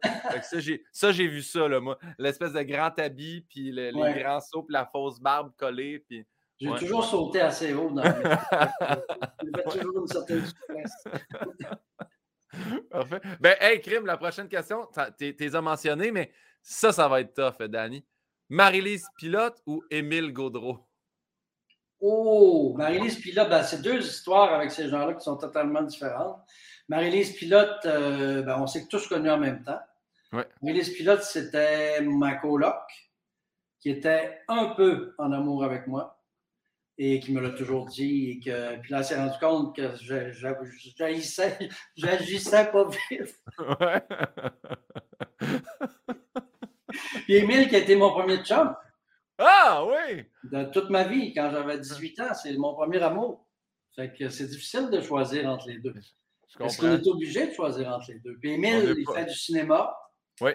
Speaker 1: ça, j'ai vu ça, là, moi. L'espèce de grand habit, puis les grands sauts, puis la fausse barbe collée. Puis...
Speaker 2: J'ai toujours sauté assez haut dans (laughs) J'ai toujours une certaine souplesse. (laughs)
Speaker 1: Parfait. Ben, hey, Crime, la prochaine question, tu les as mentionné, mais ça, ça va être tough, Danny. Marie-Lise Pilote ou Émile Gaudreau?
Speaker 2: Oh, Marie-Lise Pilote, ben, c'est deux histoires avec ces gens-là qui sont totalement différentes. Marie-Lise Pilote, euh, ben, on s'est tous connus en même temps. Marie-Lise Pilote, c'était ma coloc qui était un peu en amour avec moi et qui me l'a toujours dit. Et que, puis là, elle s'est rendu compte que (laughs) j'agissais pas vite. (laughs) puis Émile, qui a été mon premier chum.
Speaker 1: Ah oui!
Speaker 2: De toute ma vie, quand j'avais 18 ans, c'est mon premier amour. Fait que c'est difficile de choisir entre les deux. Est-ce qu'on est obligé de choisir entre les deux? Puis Émile, il fait du cinéma.
Speaker 1: Oui.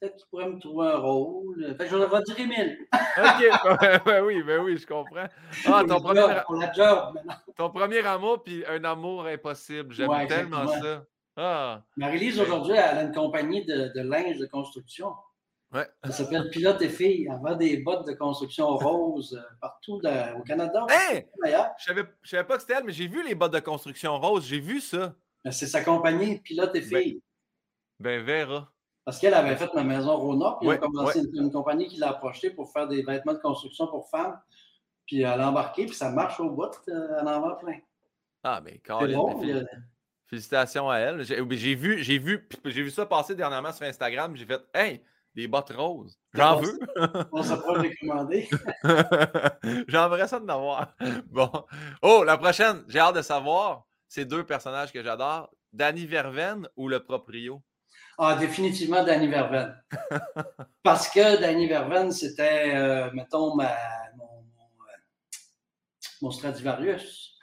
Speaker 2: Peut-être qu'il pourrait me trouver un rôle. Fait que je vais dire Émile.
Speaker 1: OK, (laughs) ben oui, ben oui, je comprends. Ah, ton, premier...
Speaker 2: la job,
Speaker 1: ton premier amour, puis un amour impossible. J'aime tellement ça. Ah.
Speaker 2: Marie-Lise, aujourd'hui, elle a une compagnie de, de linge de construction.
Speaker 1: Ouais.
Speaker 2: Ça s'appelle Pilote et Filles. Elle vend des bottes de construction roses euh, partout au Canada.
Speaker 1: Hey! Je ne savais, pas que c'était elle, mais j'ai vu les bottes de construction roses. J'ai vu ça.
Speaker 2: C'est sa compagnie, Pilote et ben, Filles.
Speaker 1: Ben, verra.
Speaker 2: Parce qu'elle avait fait ma maison Rona, puis commencé une, compagnie qui l'a approché pour faire des vêtements de construction pour femmes. Puis elle a embarqué, puis ça marche au bout, euh, elle en vend plein.
Speaker 1: Ah, mais quand bon, Félicitations à elle. J'ai vu, j'ai vu, j'ai vu ça passer dernièrement sur Instagram. J'ai fait Hey, des bottes roses. J'en veux.
Speaker 2: On s'approche de (laughs) commander.
Speaker 1: J'aimerais ça de l'avoir. (laughs) Bon. Oh, la prochaine, j'ai hâte de savoir. Ces deux personnages que j'adore, Danny Verven ou le proprio?
Speaker 2: Ah, définitivement Danny Verven. (laughs) Parce que Danny Verven, c'était, euh, mettons, mon, mon Stradivarius.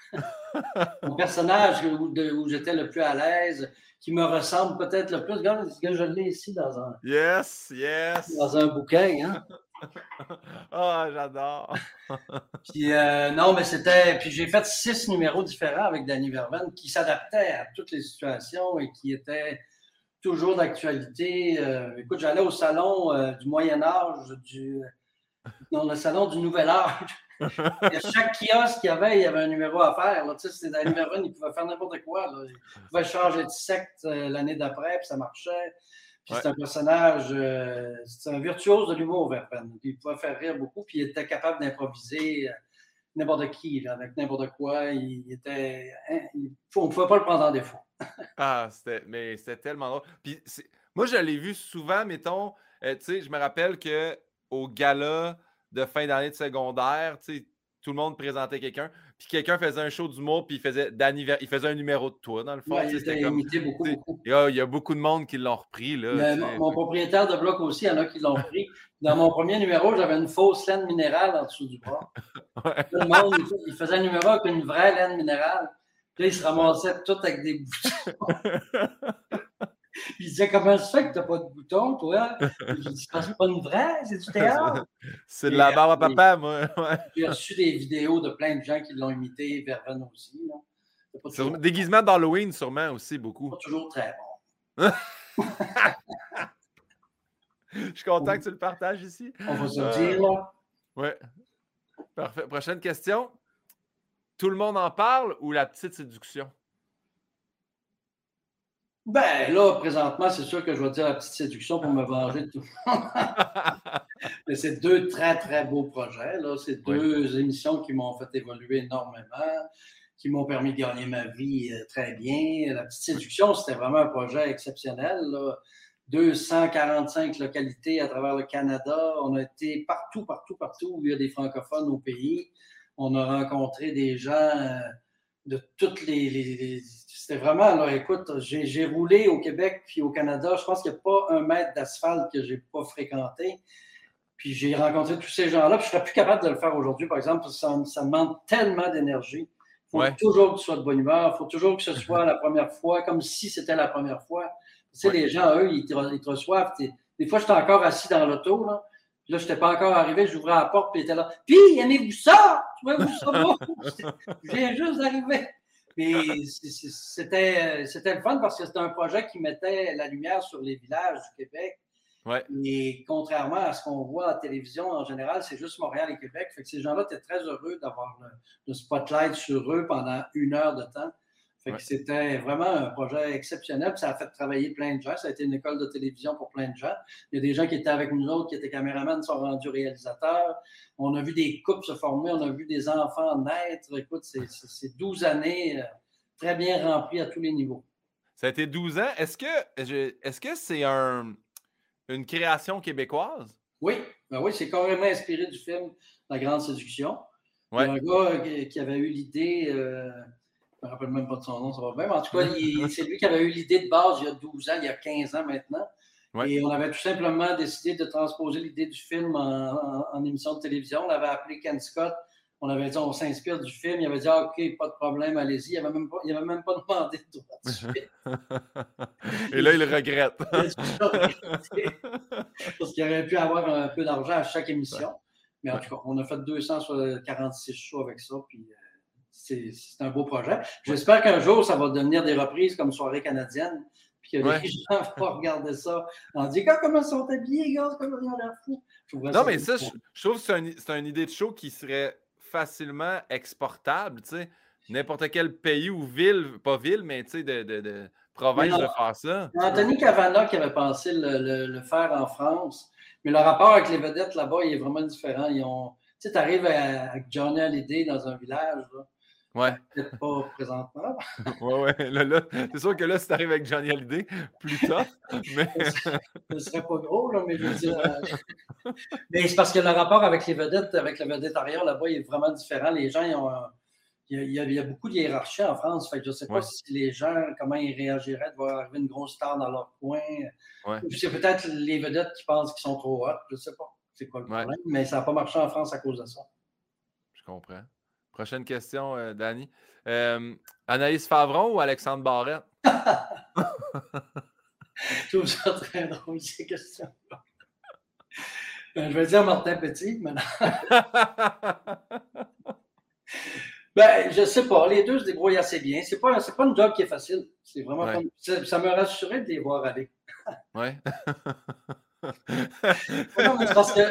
Speaker 2: mon personnage où, où j'étais le plus à l'aise qui me ressemble peut-être le plus. Regarde, je l'ai ici dans un.
Speaker 1: Yes, yes.
Speaker 2: Dans un bouquin, hein. (laughs)
Speaker 1: Ah, j'adore. (laughs)
Speaker 2: puis euh, non, mais c'était. Puis j'ai fait six numéros différents avec Danny Verven qui s'adaptaient à toutes les situations et qui étaient toujours d'actualité. Euh, écoute, j'allais au salon euh, du Moyen Âge, du dans le salon du Nouvel Âge chaque kiosque qu'il y avait, il y avait un numéro à faire. C'était dans numéro il pouvait faire n'importe quoi. Là. Il pouvait changer de secte euh, l'année d'après, puis ça marchait. Puis c'est un personnage, euh, c'est un virtuose de l'humour, Verpen. Il pouvait faire rire beaucoup, puis il était capable d'improviser euh, n'importe qui, avec n'importe quoi. Il, était. Hein, on ne pouvait pas le prendre en défaut. (laughs)
Speaker 1: ah, c'était, mais c'était tellement drôle. Puis moi, je l'ai vu souvent, mettons, tu sais, je me rappelle qu'au gala, de fin d'année de secondaire, tout le monde présentait quelqu'un, puis quelqu'un faisait un show d'humour, puis il faisait, il faisait un numéro de toi, dans le fond.
Speaker 2: il, comme, beaucoup,
Speaker 1: Il, y a, beaucoup de monde qui l'ont repris. Là,
Speaker 2: mon, propriétaire de bloc aussi, il y en a qui l'ont repris. (laughs) Dans mon premier numéro, j'avais une fausse laine minérale en dessous du bras. le monde, il faisait un numéro avec une vraie laine minérale. Puis là, il se ramassait tout avec des (laughs) boutons. Il disait Comment ça fait que t'as pas de bouton, toi? Je dis C'est pas une vraie, c'est du théâtre. (laughs)
Speaker 1: C'est de la barbe à papa, moi. (laughs)
Speaker 2: J'ai reçu des vidéos de plein de gens qui l'ont imité, Verven aussi.
Speaker 1: Déguisement d'Halloween, sûrement aussi, beaucoup.
Speaker 2: Pas toujours très bon. (laughs)
Speaker 1: Je suis content que tu le partages ici.
Speaker 2: On va se dire, là.
Speaker 1: Oui. Parfait. Prochaine question. Tout le monde en parle ou la petite séduction?
Speaker 2: Ben là, présentement, c'est sûr que je vais dire la petite séduction pour me venger de tout le monde. (laughs) Mais c'est deux très, très beaux projets. Là. C'est deux émissions qui m'ont fait évoluer énormément, qui m'ont permis de gagner ma vie euh, très bien. La petite séduction, c'était vraiment un projet exceptionnel. 245 localités à travers le Canada. On a été partout, partout, partout où il y a des francophones au pays. On a rencontré des gens euh, de toutes les c'était vraiment, là, écoute, j'ai roulé au Québec puis au Canada. Je pense qu'il n'y a pas un mètre d'asphalte que je n'ai pas fréquenté. Puis j'ai rencontré tous ces gens-là. Puis je ne serais plus capable de le faire aujourd'hui, par exemple, parce que ça, ça demande tellement d'énergie. Il faut toujours que tu sois de bonne humeur. Il faut toujours que ce soit la première fois, comme si c'était la première fois. Tu sais, les gens, eux, ils te, reçoivent. Des fois, je suis encore assis dans l'auto, là. Là, je n'étais pas encore arrivé, j'ouvrais la porte, puis il était là. Puis, aimez-vous ça? Trouvez-vous ça beau? (laughs) je viens juste d'arriver. Puis c'était, le fun parce que c'était un projet qui mettait la lumière sur les villages du Québec.
Speaker 1: Ouais.
Speaker 2: Et contrairement à ce qu'on voit à la télévision en général, c'est juste Montréal et Québec. Fait que ces gens-là étaient très heureux d'avoir le, spotlight sur eux pendant une heure de temps. C'était vraiment un projet exceptionnel. ça a fait travailler plein de gens. Ça a été une école de télévision pour plein de gens. Il y a des gens qui étaient avec nous autres, qui étaient caméramans, sont rendus réalisateurs. On a vu des couples se former, on a vu des enfants naître. Écoute, c'est 12 années euh, très bien remplies à tous les niveaux.
Speaker 1: Ça a été 12 ans. Est-ce que est-ce que c'est un, une création québécoise?
Speaker 2: Oui, ben oui, c'est carrément inspiré du film La Grande Séduction. Il y a un gars qui avait eu l'idée. Euh, je ne me rappelle même pas de son nom, ça va bien. Mais en tout cas, (laughs) c'est lui qui avait eu l'idée de base il y a 12 ans, il y a 15 ans maintenant. Et on avait tout simplement décidé de transposer l'idée du film en, émission de télévision. On avait appelé Ken Scott. On avait dit, on s'inspire du film. Il avait dit, ah, OK, pas de problème, allez-y. Il n'avait même, pas, même pas (laughs) demandé de droit du
Speaker 1: film. (laughs) Et là, il regrette.
Speaker 2: Parce qu'il aurait pu avoir un peu d'argent à chaque émission. Mais en tout cas, on a fait 246 shows avec ça. Puis, euh, c'est un beau projet. J'espère qu'un jour, ça va devenir des reprises comme Soirée canadienne, puis que les (laughs) gens vont regarder ça en disant comment ils sont habillés, gars, comment ils ont l'air fous.
Speaker 1: Non, mais ça, je, trouve que c'est une idée de show qui serait facilement exportable, tu sais. N'importe quel pays ou ville, pas ville, mais tu sais, de, de, province de faire ça.
Speaker 2: Anthony Cavana qui avait pensé le, le, faire en France, mais le rapport avec les vedettes là-bas, il est vraiment différent. Ils ont, tu sais, tu arrives avec Johnny Hallyday dans un village, là,
Speaker 1: Ouais.
Speaker 2: Peut-être pas présentement. (laughs)
Speaker 1: ouais, ouais. c'est sûr que là, si tu arrives avec Johnny Hallyday, plus tard. (laughs) Mais...
Speaker 2: Ce serait pas gros, là, mais je veux dire. Euh, (laughs) mais c'est parce que le rapport avec les vedettes, avec la vedette arrière là-bas, il est vraiment différent. Les gens, ils ont. Il y, a, il y, a, beaucoup de hiérarchie en France. Fait que je ne sais pas si les gens, comment ils réagiraient de voir arriver une grosse star dans leur coin.
Speaker 1: Ouais.
Speaker 2: C'est peut-être les vedettes qui pensent qu'ils sont trop hot. Je ne sais pas. C'est quoi le problème. Mais ça n'a pas marché en France à cause de ça.
Speaker 1: Je comprends. Prochaine question, euh, Danny. Euh, Anaïs Favron ou Alexandre Barrette? (laughs) (laughs)
Speaker 2: Je trouve ça très drôle, ces questions ben, je vais dire Martin Petit, maintenant. (laughs) ben, je sais pas. Les deux se débrouillent assez bien. C'est pas, pas une job qui est facile. C'est vraiment ça, ça, me rassurait de les voir aller. Parce que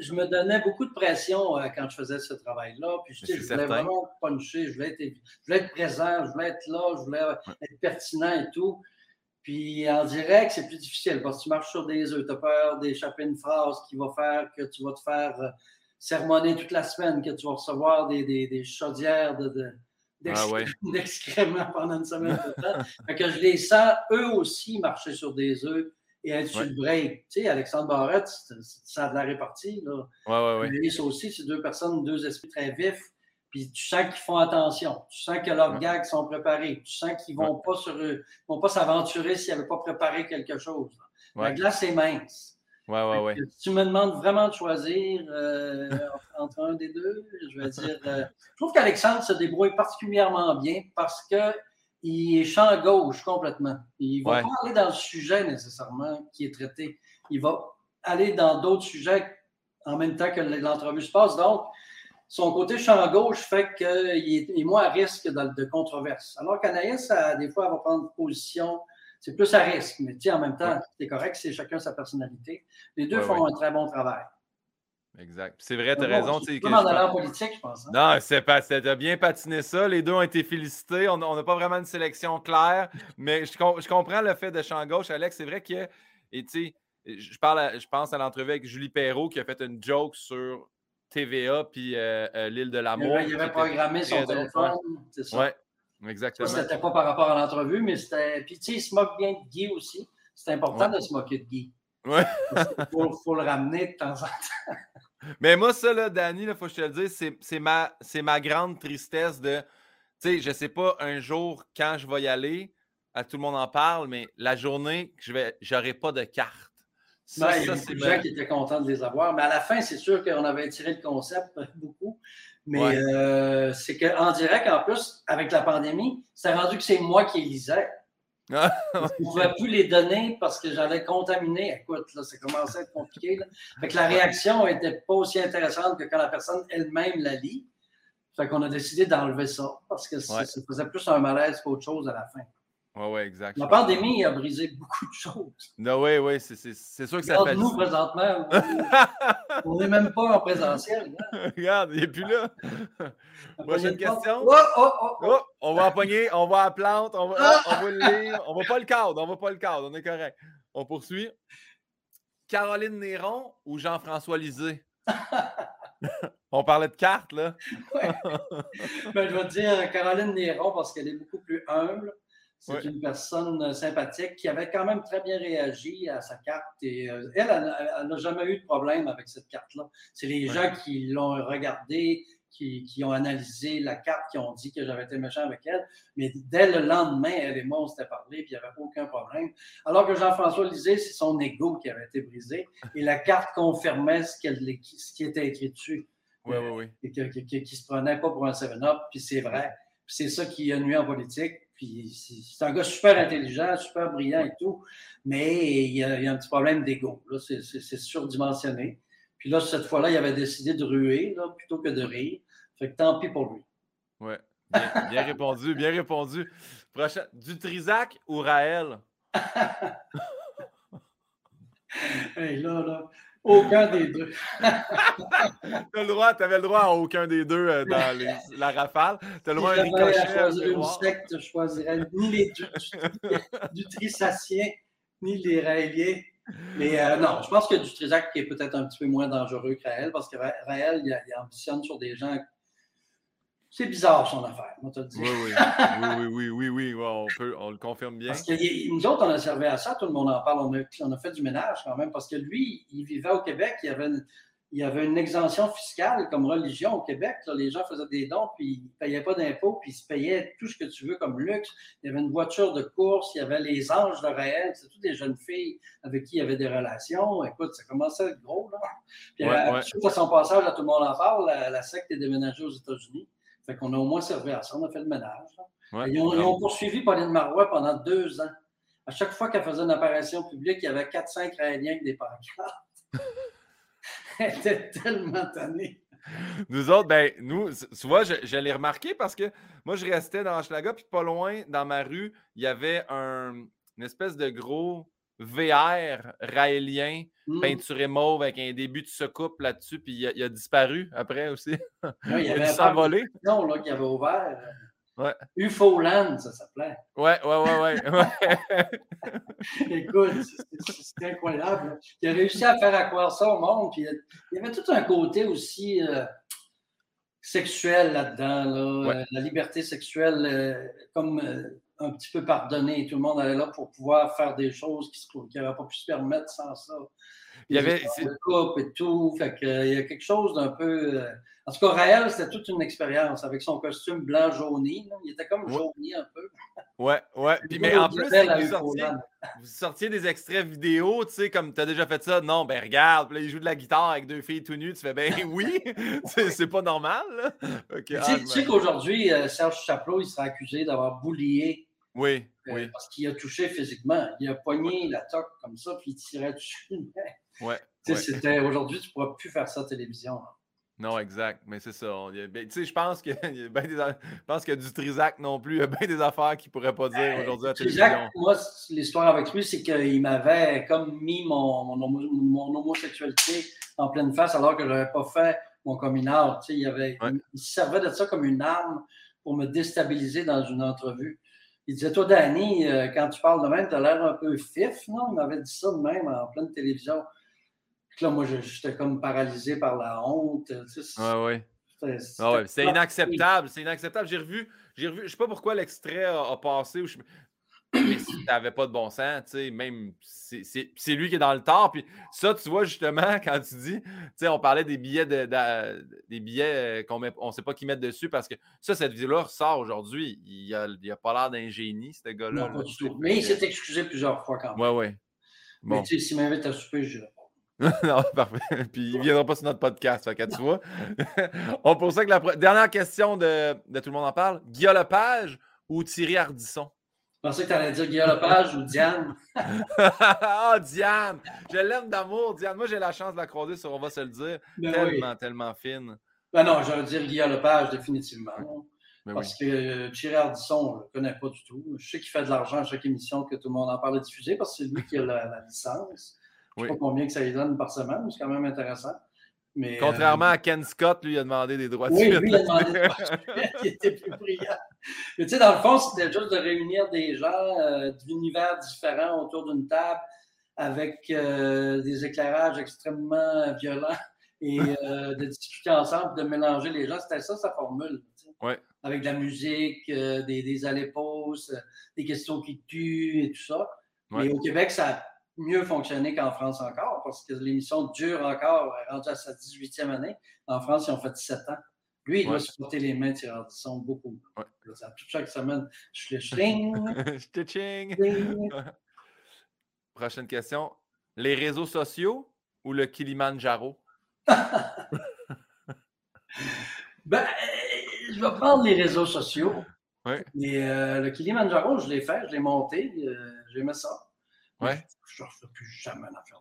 Speaker 2: je, me donnais beaucoup de pression euh, quand je faisais ce travail-là. Puis je, voulais vraiment puncher, je voulais, être, je voulais être présent, je voulais être là, je voulais être pertinent et tout. Puis en direct, c'est plus difficile parce que tu marches sur des œufs, tu as peur d'échapper une phrase qui va faire que tu vas te faire euh, sermonner toute la semaine, que tu vas recevoir des, des, des chaudières de,
Speaker 1: ah (laughs)
Speaker 2: d'excréments pendant une semaine de temps. fait que je les sens eux aussi marcher sur des œufs et être sur le break. Tu sais, Alexandre Barrette, ça a de la répartie. Là.
Speaker 1: Ouais, ouais,
Speaker 2: ouais. aussi, c'est deux personnes, deux esprits très vifs. Puis tu sens qu'ils font attention. Tu sens que leurs gags sont préparés. Tu sens qu'ils ne vont, pas vont pas s'aventurer s'ils n'avaient pas préparé quelque chose. La glace est mince.
Speaker 1: Ouais, ouais, ouais.
Speaker 2: Si tu me demandes vraiment de choisir euh, entre un des deux, je vais dire. Euh, je trouve qu'Alexandre se débrouille particulièrement bien parce que il est champ gauche complètement. Il ne va pas aller dans le sujet nécessairement qui est traité. Il va aller dans d'autres sujets en même temps que l'entrevue se passe. Donc, son côté champ gauche fait qu'il est, moins à risque de, de controverse. Alors qu'Anaïs, des fois, elle va prendre position. C'est plus à risque, mais en même temps, c'est correct, c'est chacun sa personnalité. Les deux font un très bon travail.
Speaker 1: Exact. C'est vrai, tu as raison. C'est
Speaker 2: en politique, je pense. Hein.
Speaker 1: Non, c'est pas, bien patiné ça. Les deux ont été félicités. On n'a pas vraiment une sélection claire, mais je, je, comprends le fait de champ gauche, Alex. C'est vrai que, et tu je, parle je pense à l'entrevue avec Julie Perrault qui a fait une joke sur TVA puis euh, euh, l'île de l'amour.
Speaker 2: Il avait programmé son téléphone, c'est ça.
Speaker 1: Oui, exactement.
Speaker 2: C'était pas par rapport à l'entrevue, mais c'était. Puis tu sais, il se moque bien de Guy aussi. C'est important de se moquer de Guy.
Speaker 1: Oui.
Speaker 2: Il faut, le ramener de temps en temps.
Speaker 1: Mais moi, ça, là, Danny, il faut que je te le dise, c'est ma, ma grande tristesse de. Tu sais, je sais pas un jour quand je vais y aller, à tout le monde en parle, mais la journée, je vais j'aurai pas de carte.
Speaker 2: Ça, il y a beaucoup de gens qui étaient contents de les avoir. Mais à la fin, c'est sûr qu'on avait tiré le concept beaucoup. Mais euh, c'est qu'en direct, en plus, avec la pandémie, c'est rendu que c'est moi qui lisais. Je ne pouvais plus les donner parce que j'allais contaminer. Écoute, là, ça commençait à être compliqué. Fait que la réaction n'était pas aussi intéressante que quand la personne elle-même la lit. Fait qu'on a décidé d'enlever ça parce que ça faisait plus un malaise qu'autre chose à la fin.
Speaker 1: Oui, oui, exact.
Speaker 2: La pandémie a brisé beaucoup de choses.
Speaker 1: Non, oui, oui, c'est sûr que ça fait.
Speaker 2: nous, présentement, (laughs) on n'est même pas en présentiel.
Speaker 1: Regarde, il n'est plus là. Prochaine question. Oh, oh, oh, on va pogner, on va à plante, on va, ah! on va le lire. On va pas le cadre, on va pas le cadre, on est correct. On poursuit. Caroline Néron ou Jean-François Lisée? (laughs) on parlait de cartes, là.
Speaker 2: ouais. (laughs) ben, je vais dire Caroline Néron parce qu'elle est beaucoup plus humble. C'est une personne euh, sympathique qui avait quand même très bien réagi à sa carte. Et euh, elle, elle n'a jamais eu de problème avec cette carte-là. C'est les gens qui l'ont regardée, qui, qui, ont analysé la carte, qui ont dit que j'avais été méchant avec elle. Mais dès le lendemain, elle et moi, on s'était parlé, puis il n'y avait aucun problème. Alors que Jean-François Lisée, c'est son ego qui avait été brisé. Et la carte confirmait ce, ce qui était écrit dessus.
Speaker 1: Oui, oui, oui.
Speaker 2: Et qui ne se prenait pas pour un 7-up, puis c'est vrai. c'est ça qui a nuit en politique. Puis c'est un gars super intelligent, super brillant et tout, mais il y a, un petit problème d'ego. C'est surdimensionné. Puis là, cette fois-là, il avait décidé de ruer là, plutôt que de rire. Fait que tant pis pour lui.
Speaker 1: Oui. Bien, répondu, bien répondu. Prochain. Du Trisac ou Raël? (laughs)
Speaker 2: hey, là, là. Aucun des deux. (laughs)
Speaker 1: tu le droit, avais le droit à aucun des deux euh, dans la rafale. Tu as le droit à un ricochet.
Speaker 2: choisir une secte, je choisirais ni les du, du, ni les Raéliens. Mais euh, non, je pense que du Trisac est peut-être un petit peu moins dangereux que Raël, parce que Raël, il, il ambitionne sur des gens c'est bizarre son affaire, moi te le dis.
Speaker 1: Oui, oui, oui, oui, oui, oui, on, peut, on le confirme bien.
Speaker 2: Parce que nous autres, on a servi à ça, tout le monde en parle, on a, on a, fait du ménage quand même, parce que lui, il vivait au Québec, il y avait une, il y avait une exemption fiscale comme religion au Québec. les gens faisaient des dons, puis ils ne payaient pas d'impôts, puis ils se payaient tout ce que tu veux comme luxe. Il y avait une voiture de course, il y avait les anges de Raël, c'est toutes des jeunes filles avec qui il y avait des relations. Écoute, ça commençait à être gros. Là. Puis à, son passage, à tout le monde en parle, la, la secte est déménagée aux États-Unis. Fait qu'on a au moins servi à ça, on a fait le ménage. ils, ont, poursuivi Pauline Marois pendant deux ans. À chaque fois qu'elle faisait une apparition publique, il y avait 4-5 Raéliens avec des pancartes. (laughs) Elle était tellement tannée.
Speaker 1: Nous autres, ben, nous, tu vois, je, l'ai remarqué parce que moi, je restais dans Schlaga, puis pas loin, dans ma rue, il y avait un, une espèce de gros VR raélien, mmh. peinturé mauve avec un début de secoupe là-dessus, puis il a, disparu après aussi. (laughs)
Speaker 2: il y avait un volé. Non, là, qui avait ouvert. Ouais. UFO Land, ça s'appelait.
Speaker 1: Ouais, ouais, ouais, ouais. (laughs) (laughs)
Speaker 2: Écoute, c'est incroyable. Il a réussi à faire croire ça au monde. Puis il y avait tout un côté aussi euh, sexuel là-dedans. Là, euh, la liberté sexuelle, euh, comme un petit peu pardonné. Tout le monde allait là pour pouvoir faire des choses qui n'auraient pas pu se permettre sans ça.
Speaker 1: Il y avait.
Speaker 2: coupe et tout. Fait que, il y a quelque chose d'un peu. Euh, en tout cas, Raël, c'était toute une expérience avec son costume blanc jauni. Il était comme jauni un peu.
Speaker 1: Ouais, ouais. Puis, mais en plus, vous sortiez, vous sortiez, des extraits vidéo, tu sais, comme tu as déjà fait ça. Non, ben regarde, là, il joue de la guitare avec deux filles tout nues. Tu fais, ben (laughs) oui, (laughs) c'est pas normal.
Speaker 2: tu sais, qu'aujourd'hui, euh, Serge Chaplot, il sera accusé d'avoir boulié
Speaker 1: oui, euh, oui.
Speaker 2: Parce qu'il a touché physiquement. Il a poigné la toque comme ça, puis il tirait dessus. (laughs)
Speaker 1: ouais.
Speaker 2: C'était aujourd'hui, tu ne pourras plus faire ça à la télévision.
Speaker 1: Non, exact. Mais c'est ça. Ben, je pense que (laughs) je pense que du Trisac non plus, il y a bien des affaires qu'il ne pourrait pas dire ben, aujourd'hui à la télévision.
Speaker 2: moi, l'histoire avec lui, c'est qu'il m'avait comme mis mon, mon, homosexualité en pleine face alors que je n'avais pas fait mon coming out. Il, avait, il servait de ça comme une arme pour me déstabiliser dans une entrevue. Il disait, toi, Danny, euh, quand tu parles de même, tu as l'air un peu fif, non? Il m'avait dit ça de même en pleine télévision. Puis là, moi, j'étais comme paralysé par la honte.
Speaker 1: Ah oui. C'est inacceptable. C'est inacceptable. J'ai revu, j'ai revu, je sais pas pourquoi l'extrait a, passé. Ou je, mais si n'avais pas de bon sens, tu sais, même c'est lui qui est dans le tort. Puis ça, tu vois, justement, (laughs) quand tu dis, tu sais, on parlait des billets de, des billets euh, qu'on on sait pas qui mettre dessus parce que ça, cette vidéo-là ressort aujourd'hui. Il a, il a pas l'air d'un génie, ce gars-là.
Speaker 2: Mais il s'est excusé plusieurs fois quand même.
Speaker 1: Ouais, ouais.
Speaker 2: Bon. Mais tu sais, s'il m'invite à souper, je dirais (laughs)
Speaker 1: non, parfait. (laughs) Puis il ne viendra pas sur notre podcast, fait tu vois. on poursuit avec la dernière question de, de Tout le monde en parle. Guillaume Lepage ou Thierry Ardisson?
Speaker 2: Pensais que tu allais dire Guillaume Lepage ou Diane. (laughs)
Speaker 1: Ah, Diane! Je l'aime d'amour, Diane. Moi, j'ai la chance de la croiser sur On va se le dire.
Speaker 2: Ben
Speaker 1: tellement, tellement fine.
Speaker 2: Ben non, j'allais dire Guillaume Lepage, définitivement. Ben parce que euh, Thierry Ardisson, on ne le connaît pas du tout. Je sais qu'il fait de l'argent à chaque émission que tout le monde en parle de diffuser parce que c'est lui qui a la, licence. Je ne sais pas combien que ça lui donne par semaine, mais c'est quand même intéressant. Mais,
Speaker 1: Contrairement euh, à Ken Scott, lui, il a demandé des droits de
Speaker 2: Oui, lui, il a demandé des droits de suite, (laughs) (laughs) il était plus brillant. Mais tu sais, dans le fond, c'était juste de réunir des gens euh, d'univers différents autour d'une table avec euh, des éclairages extrêmement violents et de discuter ensemble, de mélanger les gens. C'était ça, sa formule.
Speaker 1: Ouais.
Speaker 2: Avec de la musique, des, des allées-pauses, des questions qui tuent et tout ça. Mais au Québec, ça mieux fonctionner qu'en France encore, parce que l'émission dure encore, elle est rendue à sa 18e année. En France, ils ont fait 17 ans. Lui, il doit se porter les mains, Thierry sont beaucoup. Ouais. Ça, chaque semaine, je (laughs) (laughs)
Speaker 1: Prochaine question. Les réseaux sociaux ou le Kilimanjaro? (laughs)
Speaker 2: ben, je vais prendre les réseaux sociaux.
Speaker 1: Ouais.
Speaker 2: Et euh, le Kilimanjaro, je l'ai fait, je l'ai monté, euh, j'aimais ça.
Speaker 1: Ouais.
Speaker 2: Je ne refais plus jamais l'affaire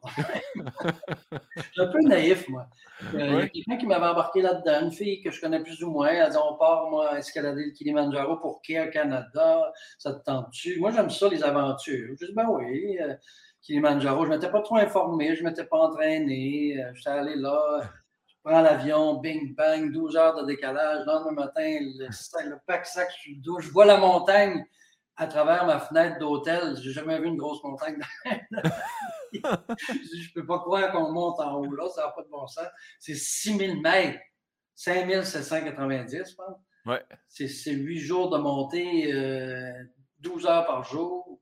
Speaker 2: Je suis un peu naïf, moi. Euh, il y a quelqu'un qui m'avait embarqué là-dedans, une fille que je connais plus ou moins. Elle dit On part, moi, escalader le Kilimanjaro pour Care Canada. Ça te tente-tu? Moi, j'aime ça, les aventures. Je dis Ben oui, euh, Kilimanjaro. Je ne m'étais pas trop informé, je ne m'étais pas entraîné. Euh, je suis allé là. Je prends l'avion, bing bang, 12 heures de décalage. Le lendemain matin, le, le pack sac sur le dos, je vois la montagne à travers ma fenêtre d'hôtel, j'ai jamais vu une grosse montagne. (laughs) je ne peux pas croire qu'on monte en haut là, ça n'a pas de bon sens. C'est 6000 mètres, 5790, je pense.
Speaker 1: Ouais.
Speaker 2: C'est 8 jours de montée, 12 euh, heures par jour.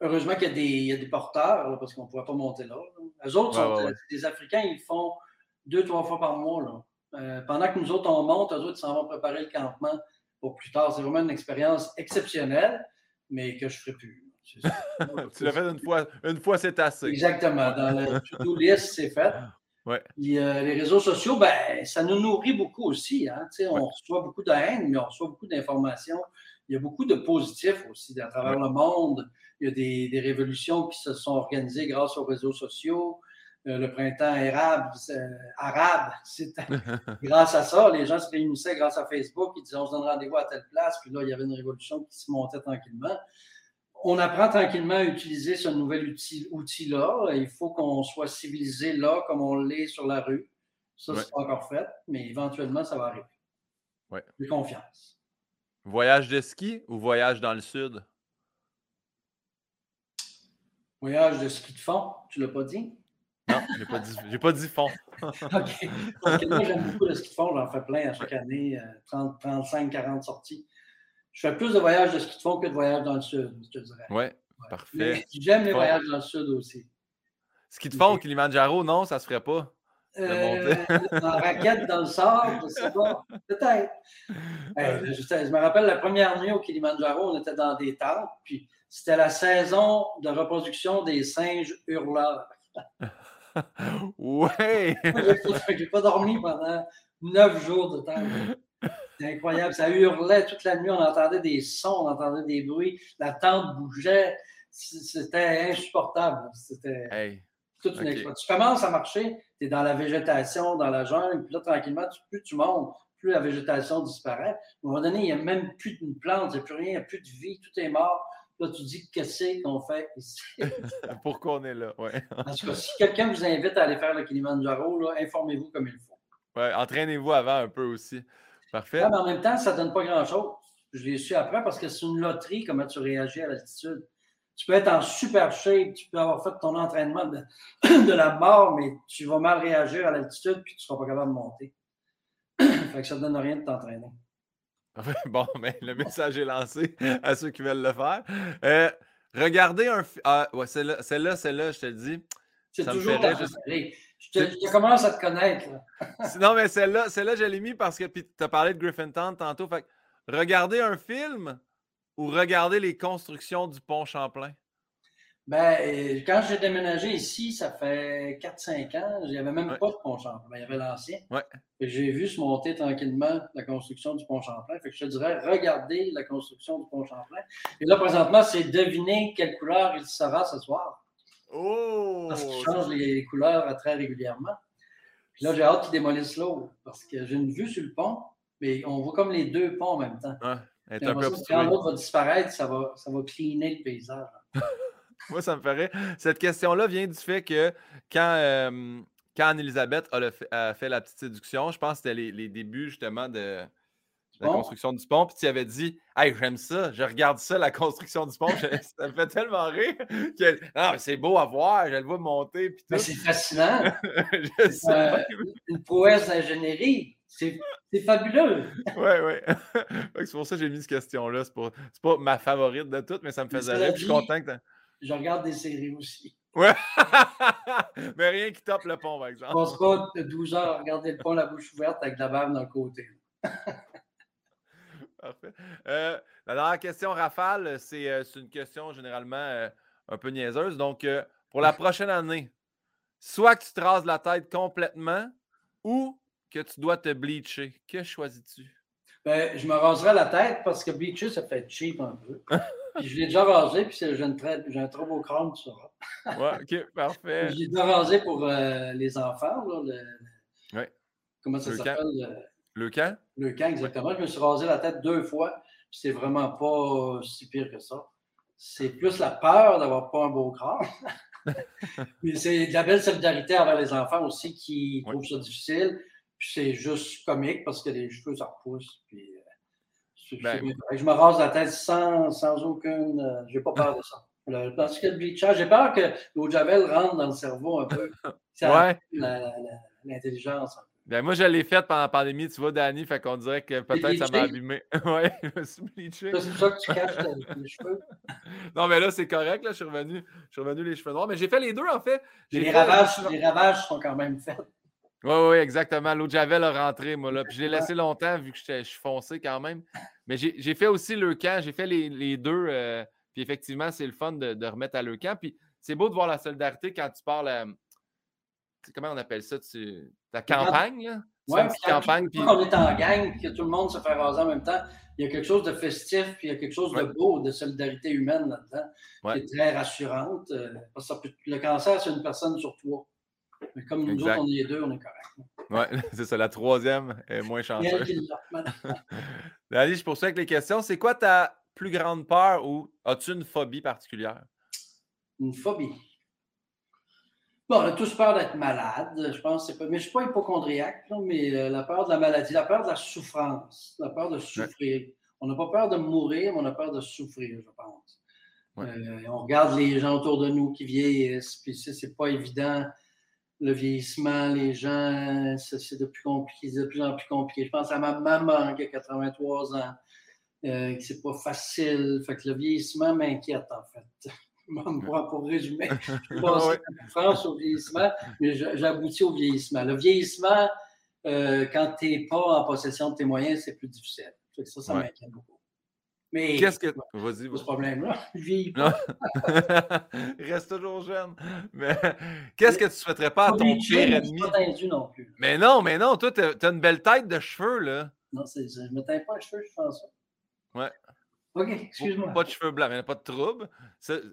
Speaker 2: Heureusement qu'il y, a des porteurs, parce qu'on ne pourrait pas monter là. Les autres, sont, des Africains, ils font deux, trois fois par mois. Là. Euh, pendant que nous autres, on monte, eux autres, ils s'en vont préparer le campement pour plus tard. C'est vraiment une expérience exceptionnelle mais que je ne ferai plus. (laughs)
Speaker 1: tu l'as fait une fois, une fois c'est assez.
Speaker 2: Exactement. Dans le to-do list, c'est fait.
Speaker 1: Ouais.
Speaker 2: Euh, les réseaux sociaux, ben, ça nous nourrit beaucoup aussi. Hein? On reçoit beaucoup de haine, mais on reçoit beaucoup d'informations. Il y a beaucoup de positifs aussi à travers le monde. Il y a des, des, révolutions qui se sont organisées grâce aux réseaux sociaux. Euh, le printemps arabe, arabe c'est (laughs) grâce à ça. Les gens se réunissaient grâce à Facebook. Ils disaient on se donne rendez-vous à telle place. Puis là, il y avait une révolution qui se montait tranquillement. On apprend tranquillement à utiliser ce nouvel outil-là. Il faut qu'on soit civilisé là comme on l'est sur la rue. Ça, c'est pas encore fait, mais éventuellement, ça va arriver.
Speaker 1: Ouais.
Speaker 2: J'ai confiance.
Speaker 1: Voyage de ski ou voyage dans le sud?
Speaker 2: Voyage de ski de fond, tu l'as pas dit?
Speaker 1: Non, j'ai pas dit, pas dit fond. (laughs)
Speaker 2: OK. Parce que moi, j'aime beaucoup le ski de fond. J'en fais plein à chaque année, 30, 35, 40 sorties. Je fais plus de voyages de ski de fond que de voyages dans le sud, je te dirais.
Speaker 1: Oui, ouais, parfait.
Speaker 2: J'aime les voyages dans le sud aussi.
Speaker 1: Ski de fond au Kilimanjaro, non, ça se ferait pas.
Speaker 2: Euh, (laughs) en raquette dans le sable, je sais pas. Peut-être. je, me rappelle la première nuit au Kilimanjaro, on était dans des tentes, puis c'était la saison de reproduction des singes hurleurs. (laughs) (laughs)
Speaker 1: ouais! (laughs)
Speaker 2: J'ai pas dormi pendant neuf jours de temps. C'est incroyable. Ça hurlait toute la nuit. On entendait des sons, on entendait des bruits. La tente bougeait. C'était insupportable. C'était toute une expérience. Tu commences à marcher, tu es dans la végétation, dans la jungle, puis là, tranquillement, plus tu montes, plus la végétation disparaît. À un moment donné, il n'y a même plus de plantes, il n'y a plus rien, il n'y a plus de vie, tout est mort. Là, tu dis qu'est-ce qu'on fait ici? (laughs)
Speaker 1: Pourquoi on est là? Ouais.
Speaker 2: en tout cas, si quelqu'un vous invite à aller faire le Kilimanjaro, informez-vous comme il faut.
Speaker 1: Ouais, entraînez-vous avant un peu aussi. Parfait.
Speaker 2: mais en même temps, ça ne donne pas grand-chose. Je l'ai su après parce que c'est une loterie comment tu réagis à l'altitude. Tu peux être en super shape, tu peux avoir fait ton entraînement de, (clears throat) de la mort, mais tu vas mal réagir à l'altitude puis tu ne seras pas capable de monter. (clears throat) fait que ça ne donne rien de t'entraîner. (laughs)
Speaker 1: Bon, mais le message est lancé à ceux qui veulent le faire. Euh, regardez un film. Ah, ouais, celle-là, celle-là, celle-là, je te le dis.
Speaker 2: C'est toujours ta je... je, commence à te connaître. (laughs)
Speaker 1: non, mais celle-là, celle-là, je l'ai mis parce que tu as parlé de Griffintown tantôt. Fait regardez un film ou regardez les constructions du pont Champlain?
Speaker 2: Ben, quand j'ai déménagé ici, ça fait 4-5 ans, il n'y avait même pas de pont Champlain. Ben, il y avait l'ancien.
Speaker 1: Ouais.
Speaker 2: J'ai vu se monter tranquillement la construction du pont Champlain. Fait que je te dirais, regardez la construction du pont Champlain. Et là, présentement, c'est deviner quelle couleur il sera ce soir.
Speaker 1: Oh!
Speaker 2: Parce qu'il change les couleurs très régulièrement. Puis là, j'ai hâte qu'ils démolissent l'eau parce que j'ai une vue sur le pont, mais on voit comme les deux ponts en même temps.
Speaker 1: Ouais,
Speaker 2: un peu quand l'autre va disparaître, ça va, ça va cleaner le paysage. (laughs)
Speaker 1: Moi, ça me ferait. Cette question-là vient du fait que quand, euh, quand Anne-Elisabeth a, fait la petite séduction, je pense que c'était les, débuts justement de, la construction du pont, puis tu avais dit Hey, j'aime ça, je regarde ça, la construction du pont. ça me fait tellement rire que ah, c'est beau à voir, je le vois monter.
Speaker 2: c'est fascinant. (laughs) Euh, une prouesse d'ingénierie. C'est fabuleux.
Speaker 1: Oui, oui. (laughs) c'est pour ça que j'ai mis cette question-là. C'est pas, pas ma favorite de toutes, mais ça me faisait rire. Je suis content que
Speaker 2: je regarde des séries aussi.
Speaker 1: Ouais. (laughs) Mais rien qui tape le pont, par exemple.
Speaker 2: On se pas 12 heures à regarder le pont, la bouche ouverte, avec de la bave dans le côté. (laughs)
Speaker 1: Parfait. Euh, la dernière question, Rafale, euh, c'est une question généralement euh, un peu niaiseuse. Donc, pour la prochaine année, soit que tu te rases la tête complètement ou que tu dois te bleacher. Que choisis-tu?
Speaker 2: Ben, je me raserai la tête parce que bleacher, ça fait cheap un peu. (laughs) Puis je l'ai déjà rasé, puis j'ai, un trop beau crâne, tu sauras.
Speaker 1: ouais, ok, parfait.
Speaker 2: J'ai déjà rasé pour euh, les enfants. Là,
Speaker 1: le, ouais.
Speaker 2: Comment ça s'appelle?
Speaker 1: Le camp?
Speaker 2: Le camp, exactement. Je me suis rasé la tête deux fois, puis c'est vraiment pas si pire que ça. C'est plus la peur d'avoir pas un beau crâne. (laughs) (laughs) Mais c'est de la belle solidarité envers les enfants aussi qui trouvent ça difficile. Puis c'est juste comique parce que les cheveux, ça repousse. Puis, ben je me rase la tête sans, sans aucune. Euh, j'ai pas peur de ça. Le, parce que le bleachage, j'ai peur que l'eau de javel rentre dans le cerveau un peu. (laughs)
Speaker 1: ouais.
Speaker 2: L'intelligence.
Speaker 1: Ben moi, je l'ai faite pendant la pandémie, tu vois, Danny, fait qu'on dirait que peut-être ça m'a abîmé. (laughs) oui, je me suis bleaché.
Speaker 2: C'est pour ça que tu caches tes cheveux. (laughs)
Speaker 1: non, mais là, c'est correct, là, je suis revenu, je suis revenu les cheveux noirs. Mais j'ai fait les deux, en fait.
Speaker 2: Les, ravages, les ravages sont quand même faits.
Speaker 1: Oui, oui, exactement. L'eau de Javel a rentré, moi, là. Puis je l'ai laissé longtemps vu que je suis foncé quand même. Mais j'ai fait aussi le camp, j'ai fait les, deux. Euh, puis effectivement, c'est le fun de, remettre à le camp. Puis c'est beau de voir la solidarité quand tu parles. Euh, comment on appelle ça? Tu, la campagne, là?
Speaker 2: Oui, campagne. Puis... on est en gang, que tout le monde se fait raser en même temps, il y a quelque chose de festif, puis il y a quelque chose de beau, de solidarité humaine là-dedans, qui est très rassurante. Euh, parce que le cancer, c'est une personne sur toi. Mais comme nous autres, on est deux, on est correct.
Speaker 1: Oui, (laughs) c'est ça. La troisième est moins chanceuse. (laughs) Allez, je poursuis avec les questions. C'est quoi ta plus grande peur ou as-tu une phobie particulière?
Speaker 2: Une phobie. Bon, on a tous peur d'être malade, je pense. Pas... Mais je ne suis pas hypochondriaque, mais euh, la peur de la maladie, la peur de la souffrance, la peur de souffrir. On n'a pas peur de mourir, mais on a peur de souffrir, je pense. Euh, on regarde les gens autour de nous qui vieillissent, puis c'est pas évident le vieillissement, les gens, c'est de plus compliqué, de plus en plus compliqué. Je pense à ma maman qui a 83 ans, euh, que c'est pas facile. Fait que le vieillissement m'inquiète, en fait. (laughs) pour, résumer, (laughs) je pense ouais. France au vieillissement, mais j'aboutis au vieillissement. Le vieillissement, euh, quand tu n'es pas en possession de tes moyens, c'est plus difficile. Ça, ça m'inquiète beaucoup. Mais
Speaker 1: qu'est-ce que. Vas-y.
Speaker 2: ce problème-là. (laughs) Je vieillis pas. (laughs)
Speaker 1: Reste toujours jeune. Mais (laughs) qu'est-ce que tu souhaiterais pas à ton pire ennemi?
Speaker 2: non plus.
Speaker 1: Mais non, mais non, toi, tu as une belle tête de cheveux, là.
Speaker 2: Non, c'est ça. Je me teins pas les cheveux, je pense ça.
Speaker 1: Ouais.
Speaker 2: OK, excuse-moi.
Speaker 1: Pas de cheveux blancs, mais pas de trouble.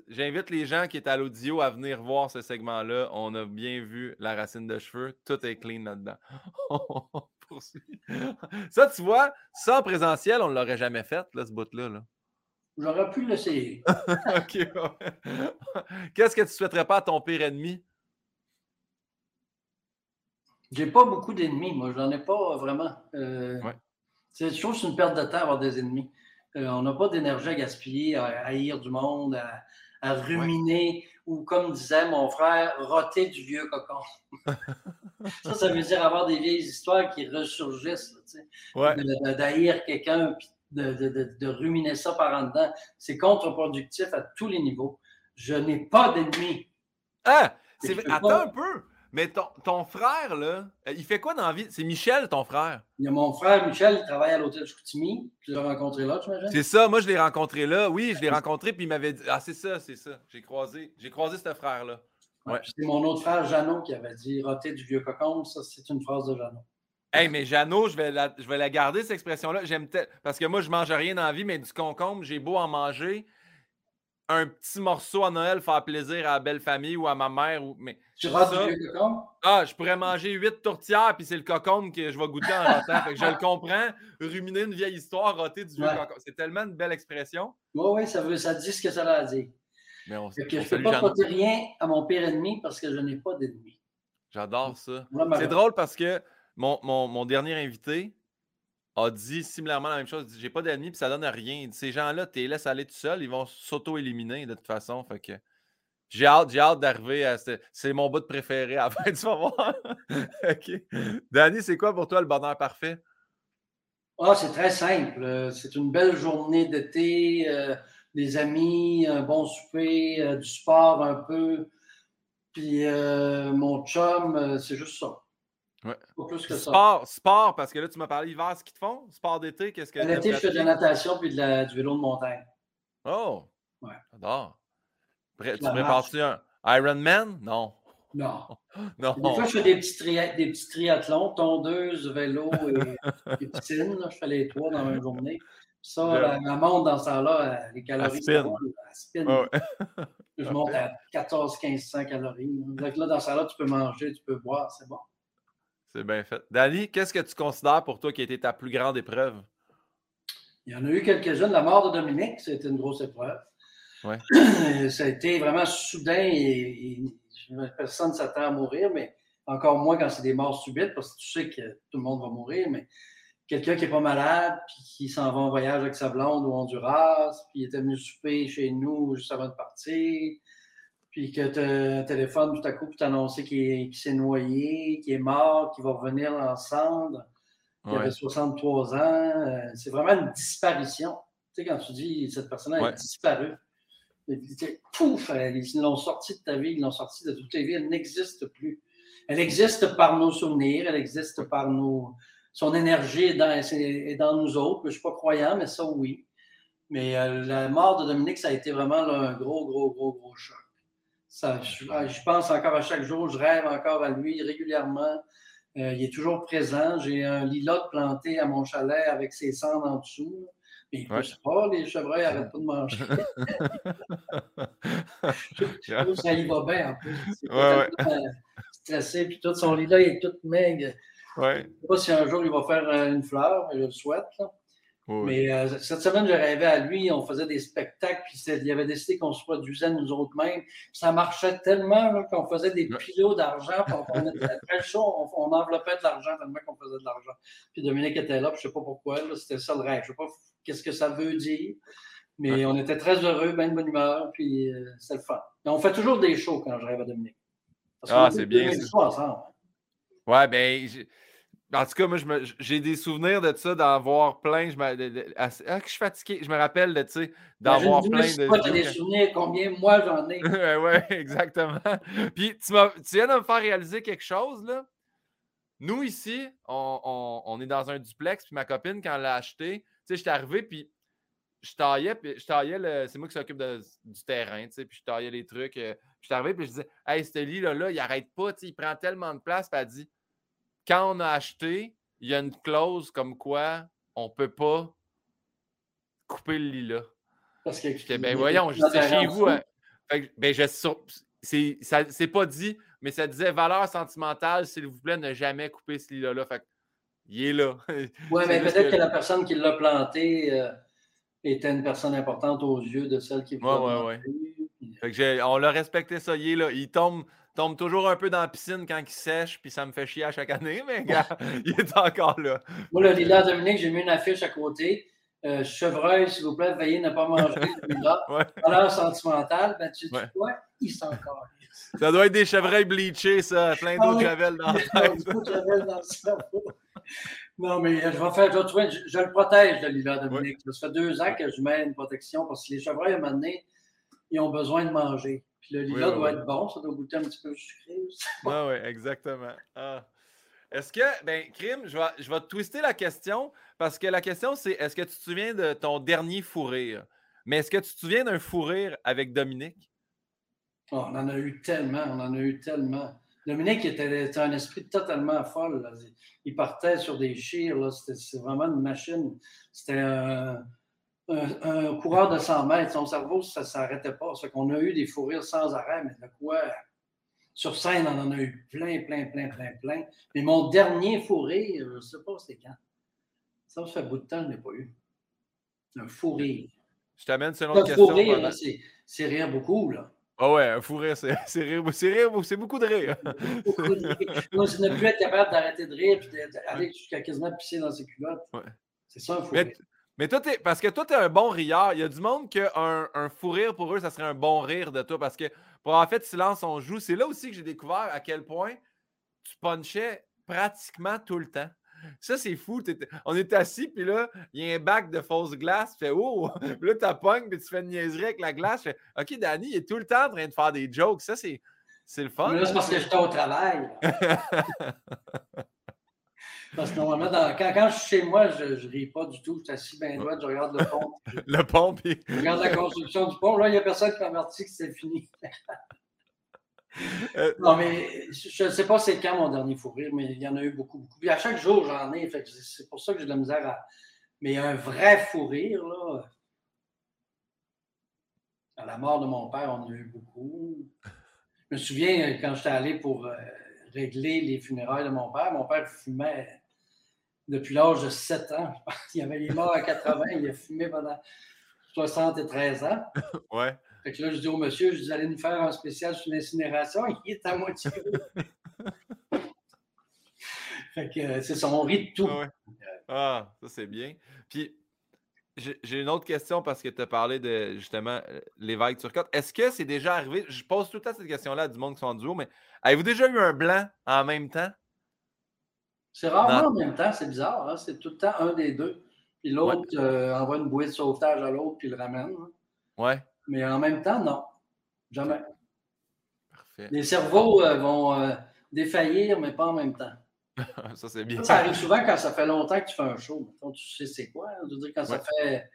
Speaker 1: J'invite les gens qui étaient à l'audio à venir voir ce segment-là. On a bien vu la racine de cheveux. Tout est clean là-dedans. (laughs) Ça, tu vois, ça en présentiel, on ne l'aurait jamais fait, là, ce bout-là. Là.
Speaker 2: J'aurais pu l'essayer. (laughs)
Speaker 1: OK. Qu'est-ce que tu souhaiterais pas à ton pire ennemi?
Speaker 2: J'ai pas beaucoup d'ennemis, moi. J'en ai pas vraiment. Euh, c'est toujours une perte de temps avoir des ennemis. Euh, on n'a pas d'énergie à gaspiller, à haïr du monde, à, ruminer, ou comme disait mon frère, roter du vieux cocon. (laughs) ça, ça veut dire avoir des vieilles histoires qui ressurgissent, d'haïr quelqu'un, puis de, ruminer ça par en dedans. C'est contre-productif à tous les niveaux. Je n'ai pas d'ennemis.
Speaker 1: Ah! Attends un peu! Mais ton, ton, frère, là, il fait quoi dans la vie? C'est Michel, ton frère?
Speaker 2: Il y a mon frère, Michel, il travaille à l'hôtel Chicoutimi. Tu l'as rencontré là, tu imagines?
Speaker 1: C'est ça, moi je l'ai rencontré là. Oui, je l'ai rencontré, puis il m'avait dit Ah, c'est ça, c'est ça. J'ai croisé, j'ai croisé ce frère-là.
Speaker 2: Ouais. C'est mon autre frère, Jeannot, qui avait dit roter du vieux cocon. Ça, c'est une phrase de Jeannot.
Speaker 1: Hey, mais Jeannot, je vais la, je vais la garder, cette expression-là. J'aime Parce que moi, je mange rien dans la vie, mais du concombre, j'ai beau en manger un petit morceau à Noël, faire plaisir à la belle famille ou à ma mère. Ou... Mais
Speaker 2: tu rates du vieux cocombe?
Speaker 1: Ah, je pourrais manger huit tourtières, puis c'est le cocombe que je vais goûter en rentrant. fait que je le comprends. Ruminer une vieille histoire, roter du vieux cocombe. C'est tellement une belle expression.
Speaker 2: Oui, oui, ça, veut, ça dit ce que ça a dire. Mais on, que je ne peux pas porter rien à mon pire ennemi parce que je n'ai pas d'ennemi.
Speaker 1: J'adore ça. C'est drôle parce que mon, mon, mon dernier invité, a dit similairement la même chose. J'ai pas d'ennemis, puis ça donne rien. Ces gens-là, tu les laisses aller tout seul, ils vont s'auto-éliminer de toute façon. Fait que j'ai hâte, j'ai hâte d'arriver à. C'est mon bout de préféré (laughs) à. (laughs) OK. Danny, c'est quoi pour toi le bonheur parfait?
Speaker 2: Ah, c'est très simple. C'est une belle journée d'été, euh, des amis, un bon souper, euh, du sport un peu. Puis euh, mon chum, c'est juste ça.
Speaker 1: sport, sport, parce que là, tu m'as parlé hiver, ce qu'ils te font? Sport d'été, qu'est-ce que.
Speaker 2: L'été, je fais de la natation puis de la, du vélo de montagne.
Speaker 1: Oh! Ouais. J'adore. Tu prépares-tu un Ironman? Non.
Speaker 2: Non. (laughs) non. Des fois, je fais des petits, des petits triathlons, tondeuse, vélo et, et (laughs) piscine. Je fais les trois dans la même journée. Ça, la, la, monte dans ce temps-là, euh, les calories,
Speaker 1: spin.
Speaker 2: spin. Je (laughs) monte à 14-1500 calories. Donc là, dans ce temps-là, tu peux manger, tu peux boire, c'est bon.
Speaker 1: C'est bien fait. Dani, qu'est-ce que tu considères pour toi qui a été ta plus grande épreuve?
Speaker 2: Il y en a eu quelques-unes. La mort de Dominique, c'était une grosse épreuve.
Speaker 1: Ouais. (clears throat)
Speaker 2: Ça a été vraiment soudain et, personne ne s'attend à mourir, mais encore moins quand c'est des morts subites, parce que tu sais que tout le monde va mourir, mais quelqu'un qui n'est pas malade, puis qui s'en va en voyage avec sa blonde au Honduras, puis il était venu souper chez nous juste avant de partir, puis que tu téléphone tout à coup pour t'annoncer qu'il s'est noyé, qu'il est mort, qu'il va revenir en cendre, qu'il avait 63 ans. Euh, c'est vraiment une disparition. Tu sais, quand tu dis cette personne a disparu, pouf, ils l'ont sorti de ta vie, ils l'ont sorti de toutes tes vies, elle n'existe plus. Elle existe par nos souvenirs, elle existe par nos. Son énergie est dans, est dans nous autres. Je ne suis pas croyant, mais ça, oui. Mais euh, la mort de Dominique, ça a été vraiment un gros, gros, gros, gros choc. Ça, je, pense encore à chaque jour, je rêve encore à lui régulièrement. Euh, il est toujours présent. J'ai un lilas planté à mon chalet avec ses cendres en dessous. Mais il ne pas, les chevreuils n'arrêtent pas de manger. (laughs) je trouve que ça y va bien en plus. C'est ouais, stressé, puis tout son lilas il est tout maigre.
Speaker 1: Ouais.
Speaker 2: Je ne sais pas si un jour il va faire euh, une fleur, mais je le souhaite. Là. Mais euh, cette semaine, je rêvais à lui, on faisait des spectacles, puis il avait décidé qu'on se produisait nous autres mêmes. Ça marchait tellement qu'on faisait des pilots d'argent, (laughs) on, on était très chaud, on, enveloppait de l'argent tellement qu'on faisait de l'argent. Puis Dominique était là, puis je ne sais pas pourquoi, c'était ça le rêve. Je ne sais pas qu'est-ce que ça veut dire, mais on était très heureux, bien de bonne humeur, puis euh, c'est le fun. On fait toujours des shows quand je rêve à Dominique.
Speaker 1: ah, c'est bien. Ensemble. Ouais, ben. En tout cas, moi, j'ai des souvenirs de ça, d'en voir plein. Je ah, que je suis fatigué. Je me rappelle de, tu sais, d'en voir plein de.
Speaker 2: Tu as des souvenirs, combien moi j'en ai. (laughs)
Speaker 1: oui, (laughs) exactement. Puis tu, tu, viens de me faire réaliser quelque chose, là. Nous, ici, on, on, est dans un duplex, puis ma copine, quand elle l'a acheté, tu sais, j'étais arrivé, puis je taillais, puis je taillais, c'est moi qui s'occupe du terrain, tu sais, puis je taillais les trucs. Euh, puis je suis arrivé, puis je disais, hey, ce lit-là, là, il arrête pas, tu sais, il prend tellement de place, puis elle dit, quand on a acheté, il y a une clause comme quoi on ne peut pas couper le lit là.
Speaker 2: Parce que
Speaker 1: ben voyons, c'est chez vous. Hein. ben, je c'est pas dit, mais ça disait valeur sentimentale, s'il vous plaît, ne jamais couper ce lit-là. Fait il est là. (laughs)
Speaker 2: Oui, mais peut-être que... la personne qui l'a planté euh, était une personne importante aux yeux de celle qui
Speaker 1: Oui, oui, oui. On l'a respecté ça, il est là. Il tombe tombe toujours un peu dans la piscine quand il sèche, puis ça me fait chier à chaque année, mais gars, (laughs) il est encore là.
Speaker 2: Moi, le lilas Dominique, j'ai mis une affiche à côté. Euh, chevreuil, s'il vous plaît, veillez ne pas manger lilas. (laughs) ouais. Valeur sentimentale, ben, tu sais quoi? Il s'en encore.
Speaker 1: Ça doit être des chevreuils bleachés, ça, plein d'eau de (laughs) javel dans le
Speaker 2: cerveau. Non, mais je vais faire, je, vais je, je le protège, le lilas Dominique. Ça fait deux ans que je mets une protection parce que les chevreuils, à un moment donné, ils ont besoin de manger Puis le lilas doit être bon, ça doit goûter un petit peu sucré aussi. (laughs)
Speaker 1: Ah oui, exactement. Ah. Est-ce que, ben, Crime, je vais, je vais te twister la question parce que la question, c'est est-ce que tu te souviens de ton dernier fou rire? Mais est-ce que tu te souviens d'un fou rire avec Dominique?
Speaker 2: Oh, on en a eu tellement, on en a eu tellement. Dominique était, un esprit totalement folle. Il partait sur des chires. C'était vraiment une machine. C'était un, coureur de 100 mètres. Son cerveau, ça ne s'arrêtait pas. C'est qu'on a eu des fous rires sans arrêt, mais de quoi? Sur scène, on en a eu plein, plein, plein, plein, plein. Mais mon dernier fou rire, je ne sais pas c'est quand. Ça, ça fait un bout de temps je n'ai pas eu. Un fou rire.
Speaker 1: Je t'amène sur une autre question.
Speaker 2: fou rire, c'est rire beaucoup, là.
Speaker 1: Ah ouais, un fou rire, c'est rire, c'est beaucoup de rire. (laughs)
Speaker 2: Moi, c'est ne plus être capable d'arrêter de rire et d'aller jusqu'à quasiment pisser dans ses culottes. Ouais. C'est ça un fou rire.
Speaker 1: Mais toi, parce que toi, tu es un bon rieur. Il y a du monde qu'un un fou rire pour eux, ça serait un bon rire de toi. Parce que pour en fait, silence, on joue. C'est là aussi que j'ai découvert à quel point tu punchais pratiquement tout le temps. Ça, c'est fou. On est assis, puis là, il y a un bac de fausse glace. Tu fais Oh! (laughs) Puis là, tu pognes, puis tu fais une niaiserie avec la glace. Fais, OK, Danny, il est tout le temps en train de faire des jokes. Ça, c'est, c'est le fun.
Speaker 2: là, c'est parce que j'étais au travail. (laughs) parce que normalement, quand, quand, je suis chez moi, je ne ris pas du tout. Je suis assis bien droit, je regarde le pont. (laughs)
Speaker 1: le pont, puis.
Speaker 2: Je regarde la construction du pont. Là, il n'y a personne qui m'a averti que c'est fini. (laughs) Euh, non, mais je ne sais pas c'est quand mon dernier fou rire, mais il y en a eu beaucoup, beaucoup. Puis à chaque jour, j'en ai. c'est pour ça que j'ai de la misère à. Mais un vrai fou rire, là. À la mort de mon père, on en a eu beaucoup. Je me souviens euh, quand j'étais allé pour euh, régler les funérailles de mon père, mon père fumait depuis l'âge de 7 ans. Il avait les morts à 80, il a fumé pendant 73 ans. (laughs)
Speaker 1: Ouais.
Speaker 2: Fait que là, je dis au monsieur, je dis, allez nous faire un spécial sur l'incinération. (laughs) Il est à moitié. (laughs) fait que euh, c'est son rit de tout.
Speaker 1: Ah, ça, c'est bien. Puis, j'ai une autre question parce que tu as parlé de justement euh, l'évêque Turcotte. Est-ce que c'est déjà arrivé? Je pose tout le temps cette question-là à du monde qui sont en duo, mais avez-vous déjà eu un blanc en même temps?
Speaker 2: C'est rarement en même temps, c'est bizarre. Hein? C'est tout le temps un des deux. Puis l'autre euh, envoie une bouée de sauvetage à l'autre, puis le ramène. Hein.
Speaker 1: Ouais.
Speaker 2: Mais en même temps, non. Jamais. Parfait. Les cerveaux euh, vont euh, défaillir, mais pas en même temps. (laughs)
Speaker 1: ça, c'est bien.
Speaker 2: Ça arrive souvent quand ça fait longtemps que tu fais un show. tu sais c'est quoi. Hein? Je veux dire, quand ça fait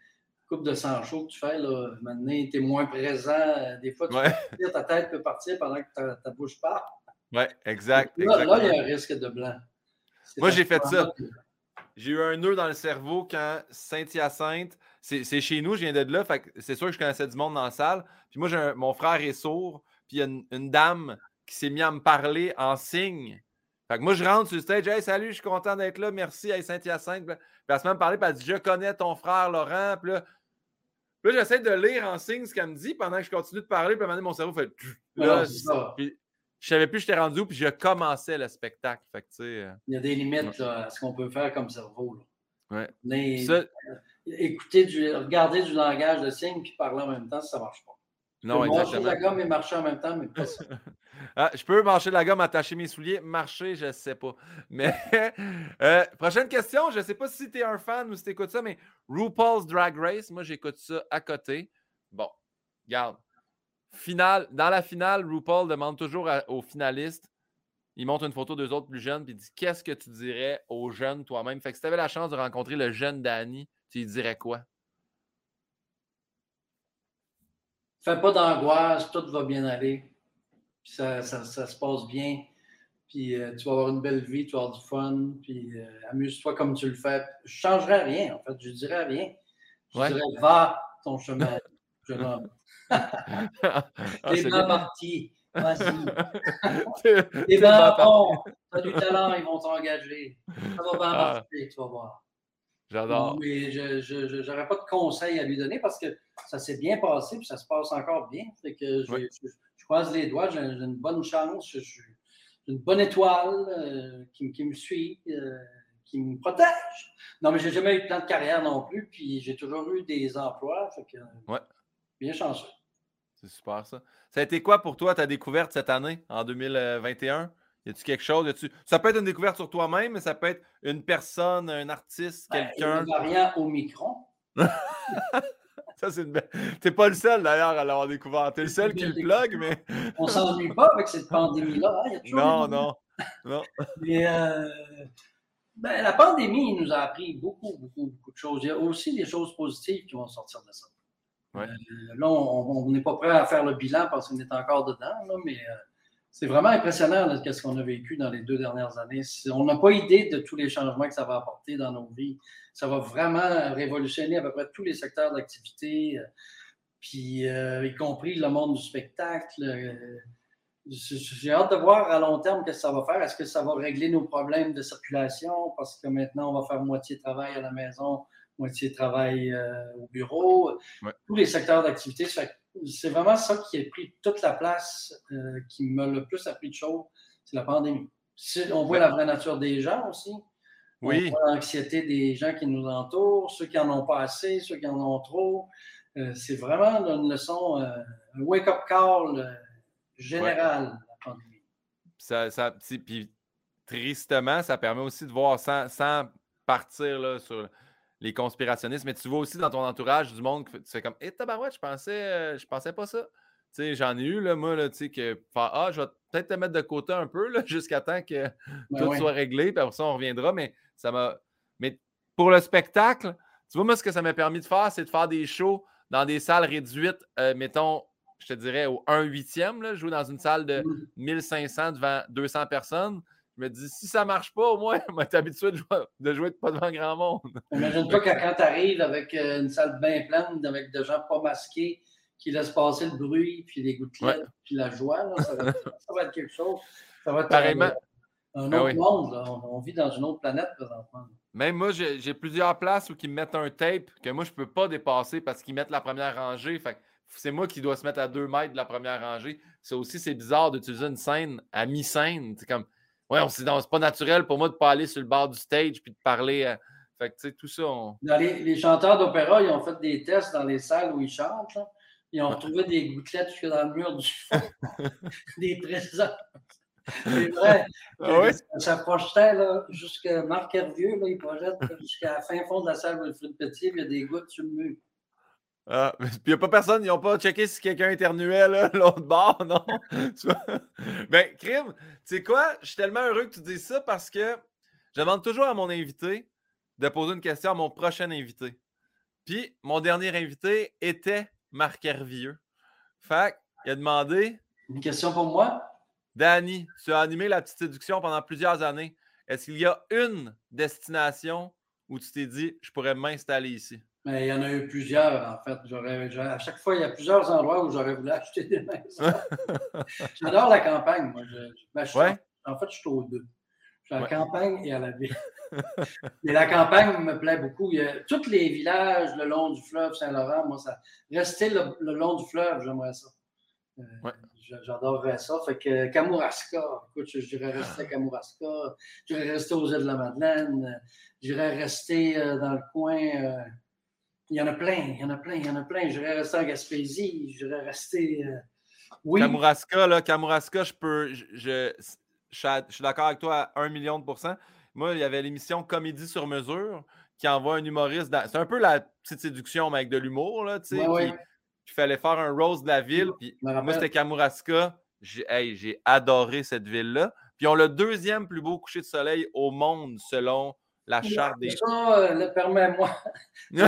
Speaker 2: coupe de 100 shows que tu fais, là, maintenant, tu es moins présent. Des fois, tu ta tête peut partir pendant que ta, ta bouche part.
Speaker 1: Oui, exact.
Speaker 2: Là, là, il y a un risque de blanc.
Speaker 1: Moi, j'ai fait ça. J'ai eu un nœud dans le cerveau quand Saint-Hyacinthe, c'est chez nous, je viens de là, c'est sûr que je connaissais du monde dans la salle. Puis moi, un, mon frère est sourd, puis il y a une, dame qui s'est mise à me parler en signe. Fait que moi, je rentre sur le stage, hey, salut, je suis content d'être là, merci, hey, Saint-Hyacinthe. Puis elle se met à me parler, puis elle dit, je connais ton frère Laurent. Puis là, j'essaie de lire en signe ce qu'elle me dit pendant que je continue de parler, puis à un moment mon cerveau fait. Là, je savais plus j'étais rendu où, puis je commençais le spectacle. Fait euh,
Speaker 2: Il y a des limites à ce qu'on peut faire comme cerveau.
Speaker 1: Ouais.
Speaker 2: Mais, euh, écouter du, regarder du langage de signes puis parler en même temps, ça ne marche pas.
Speaker 1: Non, exactement.
Speaker 2: Marcher la gomme et marcher en même temps, mais pas ça. (laughs)
Speaker 1: ah, je peux marcher la gomme, attacher mes souliers, marcher, je ne sais pas. Mais (laughs) euh, prochaine question, je ne sais pas si tu es un fan ou si tu écoutes ça, mais RuPaul's Drag Race, moi j'écoute ça à côté. Bon, garde. Finale, dans la finale, RuPaul demande toujours aux finalistes, il montre une photo d'eux autres plus jeunes, puis il dit Qu'est-ce que tu dirais aux jeunes toi-même? Fait que si tu avais la chance de rencontrer le jeune Danny, tu lui dirais quoi?
Speaker 2: Fais pas d'angoisse, tout va bien aller. Puis ça, se passe bien. Puis euh, tu vas avoir une belle vie, tu vas avoir du fun. Puis euh, amuse-toi comme tu le fais. Je ne changerais rien, en fait. Je dirais rien. Je dirais Va ton chemin, (laughs) jeune homme. Les mains partis. Vas-y. (laughs) Les mains bon. Tu as du talent, ils vont t'engager. Ça va bien ah. marcher, tu vas voir.
Speaker 1: J'adore.
Speaker 2: Mais je n'aurais pas de conseils à lui donner parce que ça s'est bien passé puis ça se passe encore bien. Fait que je, je, croise les doigts, j'ai une bonne chance, j'ai une bonne étoile euh, qui, qui, me suit, euh, qui me protège. Non, mais j'ai jamais eu de plan de carrière non plus, puis j'ai toujours eu des emplois. Fait que,
Speaker 1: ouais.
Speaker 2: Bien chanceux.
Speaker 1: C'est super ça. Ça a été quoi pour toi ta découverte cette année, en 2021? Y a-tu quelque chose? -tu... Ça peut être une découverte sur toi-même, mais ça peut être une personne, un artiste, ben, quelqu'un.
Speaker 2: Un variant au micron. (laughs)
Speaker 1: Ça, c'est une T'es pas le seul d'ailleurs à l'avoir découvert. T'es le seul qui le plug, mais.
Speaker 2: On s'ennuie pas avec cette pandémie-là. Hein?
Speaker 1: non, non, non. (laughs)
Speaker 2: Mais euh, ben, la pandémie nous a appris beaucoup, beaucoup, beaucoup de choses. Il y a aussi des choses positives qui vont sortir de ça.
Speaker 1: Euh,
Speaker 2: là, on n'est pas prêt à faire le bilan parce qu'on est encore dedans, mais euh, c'est vraiment impressionnant ce qu'on a vécu dans les deux dernières années. On n'a pas idée de tous les changements que ça va apporter dans nos vies. Ça va vraiment révolutionner à peu près tous les secteurs d'activité, euh, puis y compris le monde du spectacle. J'ai hâte de voir à long terme ce que ça va faire. Est-ce que ça va régler nos problèmes de circulation? Parce que maintenant on va faire moitié travail à la maison, moitié travail euh, au bureau, tous les secteurs d'activité. C'est vraiment ça qui a pris toute la place, euh, qui m'a le plus appris de choses, c'est la pandémie. On voit la vraie nature des gens aussi.
Speaker 1: Oui.
Speaker 2: On voit l'anxiété des gens qui nous entourent, ceux qui n'en ont pas assez, ceux qui en ont trop. Euh, c'est vraiment une leçon, un wake-up call général, la pandémie.
Speaker 1: Ça, ça, puis tristement, ça permet aussi de voir sans, sans partir là, sur les conspirationnistes, mais tu vois aussi dans ton entourage du monde que tu fais comme Hé, hey, tabarouette, je pensais, euh, je pensais pas ça. Tu sais, j'en ai eu, là, moi, là, tu sais, que Ah, je vais peut-être te mettre de côté un peu, là, (laughs) jusqu'à temps que ben tout soit réglé, puis après ça, on reviendra, mais ça m'a. Mais pour le spectacle, tu vois, moi, ce que ça m'a permis de faire, c'est de faire des shows dans des salles réduites, euh, mettons, je te dirais, au 1 huitième, là, jouer dans une salle de 1500 mmh. devant 200 personnes. Je me dis, si ça ne marche pas, au moins, on tu habitué de jouer, de jouer pas devant grand monde.
Speaker 2: Imagine-toi quand tu arrives avec euh, une salle bien pleine, avec des gens pas masqués, qui laissent passer le bruit, puis les gouttelettes, puis la joie, ça, va être, quelque chose. Ça va être
Speaker 1: un,
Speaker 2: un autre monde. On, vit dans une autre planète présentement.
Speaker 1: Même moi, j'ai plusieurs places où ils me mettent un tape que moi, je ne peux pas dépasser parce qu'ils mettent la première rangée. Fait c'est moi qui dois se mettre à deux mètres de la première rangée. Ça aussi, c'est bizarre d'utiliser une scène à mi-scène. C'est comme Ouais, c'est pas naturel pour moi de ne pas aller sur le bord du stage puis de parler. Euh, fait que, tu sais, tout ça.
Speaker 2: les, chanteurs d'opéra, ils ont fait des tests dans les salles où ils chantent. Ils ont retrouvé des gouttelettes jusque dans le mur du fond. (laughs) des présents. C'est vrai. Ah ça projetait jusqu'à Marc Hervieux, là, il projette jusqu'à la fin fond de la salle de Wilfrid Petit, il y a des gouttes sur le mur.
Speaker 1: Ah, puis il n'y a pas personne, ils n'ont pas checké si quelqu'un éternuait (laughs) l'autre bord, non? (laughs) ben, crime, tu sais quoi? Je suis tellement heureux que tu dises ça parce que je demande toujours à mon invité de poser une question à mon prochain invité. Puis, mon dernier invité était Marc Hervieux. Fait il a demandé.
Speaker 2: Une question pour moi?
Speaker 1: Danny, tu as animé la petite séduction pendant plusieurs années. Est-ce qu'il y a une destination où tu t'es dit, je pourrais m'installer ici?
Speaker 2: Mais il y en a eu plusieurs, en fait. à chaque fois, il y a plusieurs endroits où j'aurais voulu (laughs) acheter des maisons. (laughs) J'adore la campagne, moi. Ben, en fait, je suis aux deux. Je suis à la campagne et à la ville. (laughs) et la campagne me plaît beaucoup. Il y a tous les villages le long du fleuve Saint-Laurent, moi, ça. Rester le, long du fleuve, j'aimerais ça. Euh, j'adorerais ça. Fait que Kamouraska, écoute, j'irais rester à Kamouraska, j'irais rester aux îles de la Madeleine, j'irais rester euh, dans le coin. Euh, il y en a plein, il y en a plein, il y en a plein. Je vais rester en Gaspésie, je vais rester. Euh, oui.
Speaker 1: Kamouraska, là, Kamouraska, je peux. Je, je, suis d'accord avec toi à un million de pourcents. Moi, il y avait l'émission Comédie sur mesure qui envoie un humoriste. Dans... C'est un peu la petite séduction, mais avec de l'humour, là, tu sais. Il fallait faire un rose de la ville. Puis moi, c'était Kamouraska. J'ai adoré cette ville-là. Puis on le deuxième plus beau coucher de soleil au monde selon la charte des.
Speaker 2: Ça, euh, permets-moi. (laughs) Il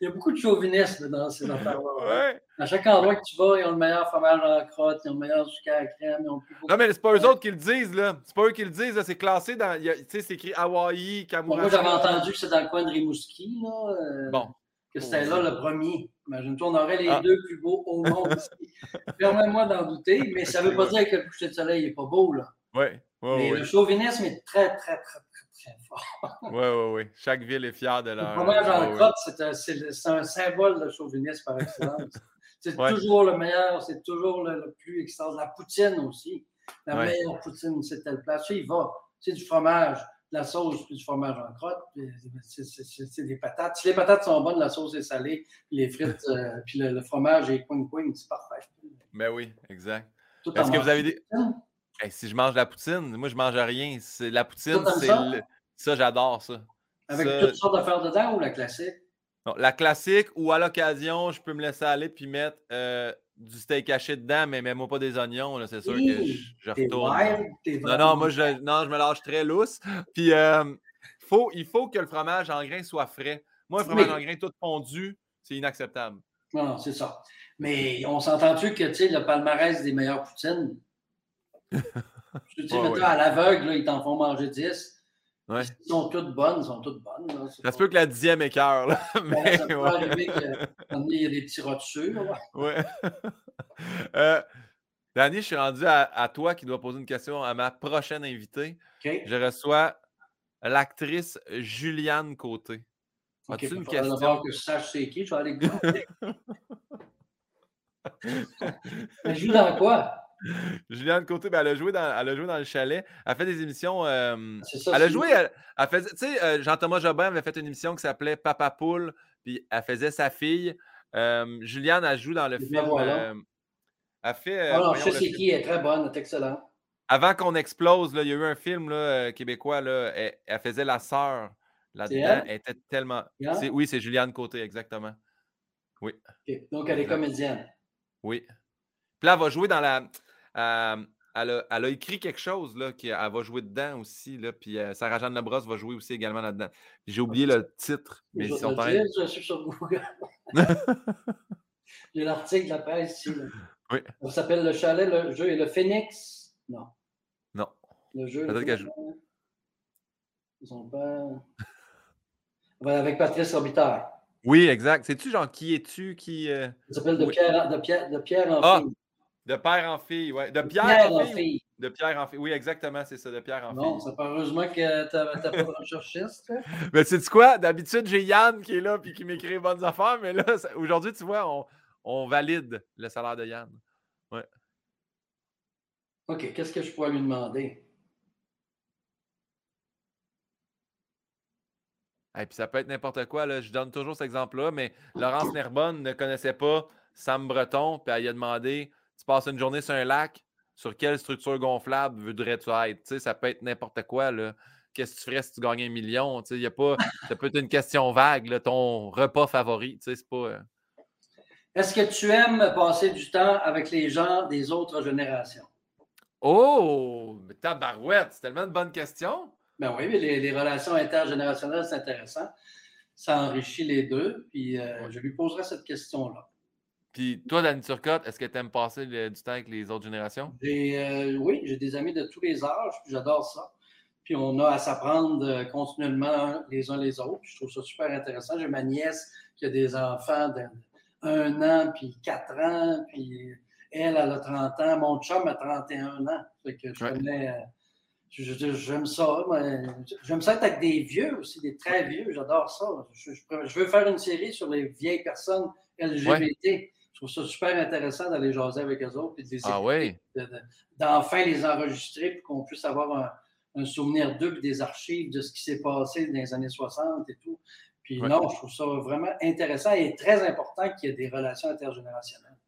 Speaker 2: y a beaucoup de chauvinisme dans ces affaires-là. À chaque endroit que tu vas, ils ont le meilleur fromage en crotte, ils ont le meilleur sucre à la crème. Ils ont plus
Speaker 1: non, mais c'est pas eux autres qui le disent, là. C'est pas eux qui le disent, C'est classé dans. Tu sais, c'est écrit Hawaï, Kamouraska.
Speaker 2: moi, j'avais entendu que c'est dans le coin de Rimouski, là. Euh,
Speaker 1: bon.
Speaker 2: Que c'était là le premier. Imagine-toi, on aurait les ah. deux plus beaux au monde ici. (laughs) Permets-moi d'en douter, mais ça veut pas dire que le coucher de soleil n'est pas beau, là.
Speaker 1: Oui.
Speaker 2: mais le chauvinisme est très, très, très,
Speaker 1: oui, oui, oui. Chaque ville est fière de leur.
Speaker 2: Le fromage en crotte, c'est un, symbole de chauvinisme par excellence. (laughs) c'est toujours le meilleur, c'est toujours le, plus extraordinaire. La poutine aussi. La meilleure poutine, c'est telle place. Il va. C'est du fromage, de la sauce, puis du fromage en crotte. C'est des patates. Si les patates sont bonnes, la sauce est salée, les frites, (laughs) euh, puis le, fromage est queen queen, c'est parfait.
Speaker 1: Ben oui, exact. Est-ce que vous avez des. si je mange la poutine, moi je mange rien. La poutine, c'est ça, j'adore ça.
Speaker 2: Avec toutes sortes d'affaires dedans ou la classique?
Speaker 1: la classique ou à l'occasion, je peux me laisser aller puis mettre euh, du steak haché dedans, mais même pas des oignons. C'est sûr que je, retourne. non, non, moi, je, non, je me lâche très lousse. Puis, euh, faut, il faut que le fromage en grain soit frais. Moi, le fromage en grain tout fondu, c'est inacceptable.
Speaker 2: Non, c'est ça. Mais on s'entend-tu que, le palmarès des meilleures poutines, (laughs) tu sais, à l'aveugle, ils t'en font manger 10. Ouais. Elles sont toutes bonnes, sont toutes bonnes.
Speaker 1: Ça se peut que la dixième écœur. Là. (laughs) Mais, ça
Speaker 2: peut arriver qu'il y a des petits rats dessus.
Speaker 1: Ouais. (laughs) euh, Danny, je suis rendu à, toi qui dois poser une question à ma prochaine invitée. Je reçois l'actrice Juliane Côté.
Speaker 2: As-tu une question? que je sache c'est qui, je vais aller (laughs) Elle joue dans quoi?
Speaker 1: Juliane Côté, ben, elle, a joué dans, elle a joué dans le chalet. Elle fait des émissions. Euh, elle a joué. Elle, tu sais, euh, Jean-Thomas Jobin avait fait une émission qui s'appelait Papa Poule, puis elle faisait sa fille. Euh, Juliane, elle joue dans le film. elle fait.
Speaker 2: Ah je sais qui, elle est très bonne, elle est excellente.
Speaker 1: Avant qu'on explose, là, il y a eu un film là, québécois, là, elle, faisait la sœur là-dedans. Elle? était tellement. Oui, c'est Juliane Côté, exactement. Oui.
Speaker 2: Donc, elle est comédienne.
Speaker 1: Oui. Puis là, elle va jouer dans la. Euh, elle, a, écrit quelque chose, là, qui, elle va jouer dedans aussi, là, puis euh, Sarah-Jeanne Lebrosse va jouer aussi également là-dedans. J'ai oublié le titre, mais
Speaker 2: ils sont Je suis sur Google. (laughs) J'ai l'article de la presse ici. Là.
Speaker 1: Oui.
Speaker 2: Ça s'appelle Le Chalet, le jeu et le Phoenix. Non.
Speaker 1: Non.
Speaker 2: Le jeu. Peut-être qu'elle joue. Ils sont pas. Avec Patrice Robitaille.
Speaker 1: Oui, exact. Sais-tu, genre, qui es-tu qui. Euh...
Speaker 2: Ça s'appelle de, Pierre, de, Pierre, de Pierre en ah!
Speaker 1: De père en fille, oui. De Pierre, en, fille. De Pierre en fille. Oui, exactement, c'est ça, de Pierre en fille.
Speaker 2: Non, c'est pas heureusement que tu n'as pas de recherchiste. (laughs)
Speaker 1: mais tu sais quoi? D'habitude, j'ai Yann qui est là et qui m'écrit bonnes affaires, mais là, (laughs) aujourd'hui, tu vois, on, on, valide le salaire de Yann. Ouais.
Speaker 2: OK, qu'est-ce que je pourrais lui demander?
Speaker 1: Et puis ça peut être n'importe quoi. Là. Je donne toujours cet exemple-là, mais Laurence Nerbonne ne connaissait pas Sam Breton, puis elle lui a demandé tu passes une journée sur un lac, sur quelle structure gonflable voudrais-tu être? ça peut être n'importe quoi. Qu'est-ce que tu ferais si tu gagnais un million? Y a pas, ça peut être une question vague, ton repas favori. C'est pas. Euh
Speaker 2: Est-ce que tu aimes passer du temps avec les gens des autres générations?
Speaker 1: Oh, ta barouette, c'est tellement une bonne question.
Speaker 2: Ben oui, mais les, relations intergénérationnelles, c'est intéressant. Ça enrichit les deux. Puis euh, je lui poserai cette question-là.
Speaker 1: Puis toi, Danny Turcotte, est-ce que tu aimes passer du temps avec les autres générations?
Speaker 2: Euh, oui, j'ai des amis de tous les âges, j'adore ça. Puis on a à s'apprendre euh, continuellement les uns les autres. Je trouve ça super intéressant. J'ai ma nièce qui a des enfants d'un an, puis quatre ans, puis elle, elle a 30 ans. Mon chum a 31 ans. Fait que je connais. Euh, j'aime ça. J'aime ça être avec des vieux aussi, des très vieux. J'adore ça. Je, veux faire une série sur les vieilles personnes LGBT. Je trouve ça super intéressant d'aller jaser avec eux autres et
Speaker 1: ah
Speaker 2: d'enfin les enregistrer pour qu'on puisse avoir un, souvenir d'eux et des archives de ce qui s'est passé dans les années 60 et tout. Puis non, je trouve ça vraiment intéressant et très important qu'il y ait des relations intergénérationnelles.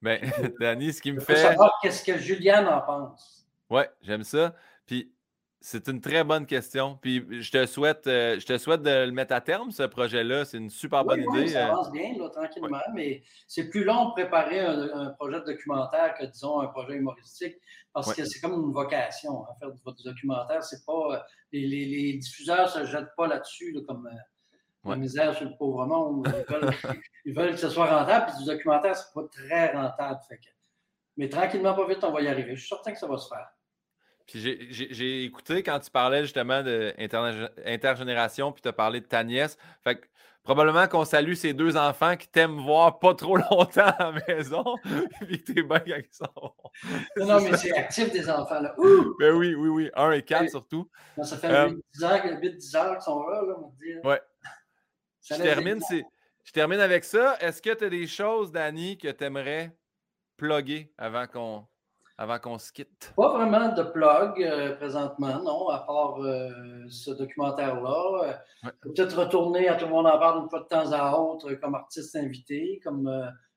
Speaker 1: Mais, ben, (laughs) Danny, ce qui me fait.
Speaker 2: savoir qu'est-ce que Juliane en pense.
Speaker 1: Oui, j'aime ça. Puis c'est une très bonne question. Puis je te souhaite, euh, je te souhaite de le mettre à terme, ce projet-là. C'est une super bonne idée.
Speaker 2: ça euh. avance bien, tranquillement, mais c'est plus long de préparer un, projet de documentaire que, disons, un projet humoristique, parce que c'est comme une vocation. À faire votre documentaire, c'est pas. Euh, les, diffuseurs ne se jettent pas là-dessus comme la misère sur le pauvre monde. (laughs) Ils veulent, que ce soit rentable, puis du documentaire, c'est pas très rentable. Mais tranquillement, pas vite, on va y arriver. Je suis certain que ça va se faire.
Speaker 1: Puis j'ai écouté quand tu parlais justement d'intergénération, puis tu as parlé de ta nièce. Fait que probablement qu'on salue ces deux enfants qui t'aiment voir pas trop (laughs) longtemps à la maison, (laughs) puis que t'es bien avec ça.
Speaker 2: Non, mais c'est actif des enfants, là.
Speaker 1: Ben oui, oui, oui. Un et quatre surtout.
Speaker 2: ça fait 8-10 euh, heures, 10 heures qu'ils sont là, là, on va dire.
Speaker 1: Ouais. Je termine, je termine avec ça. Est-ce que tu as des choses, Danny, que tu aimerais plugger avant qu'on avant qu'on se quitte?
Speaker 2: Pas vraiment de plug euh, présentement, non, à part euh, ce documentaire-là. Euh, peut-être retourner à Tout le monde en parle une fois de temps à autre comme artiste invité, comme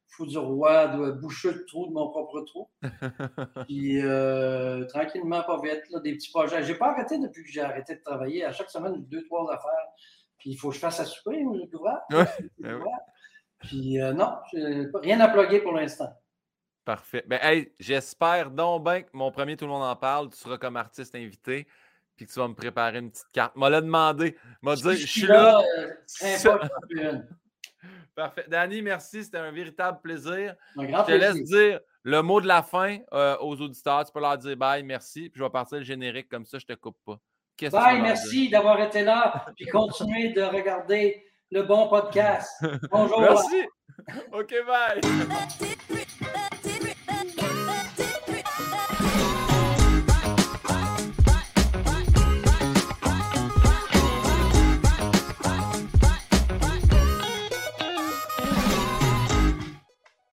Speaker 2: Fou du Roi, de boucher le trou de mon propre trou. (laughs) Puis tranquillement, pas vite, des petits projets. J'ai pas arrêté depuis que j'ai arrêté de travailler. À chaque semaine, deux, trois affaires. Puis il faut que je fasse à souper, moi, j'ai Puis euh, non, rien à plugger pour l'instant.
Speaker 1: Parfait. Ben, hey, j'espère donc bien que mon premier Tout le monde en parle, tu seras comme artiste invité, puis que tu vas me préparer une petite carte. M'a l'a demandé. M'a dit, je suis là. Euh, (laughs) (laughs) Parfait. Danny, merci. C'était un véritable plaisir. je te laisse dire le mot de la fin euh, aux auditeurs. Tu peux leur dire bye, merci. Puis je vais partir le générique comme ça, je ne te coupe pas.
Speaker 2: Bye, merci d'avoir été là. Puis continuez de regarder le bon podcast. (laughs) Bonjour.
Speaker 1: merci. OK, bye.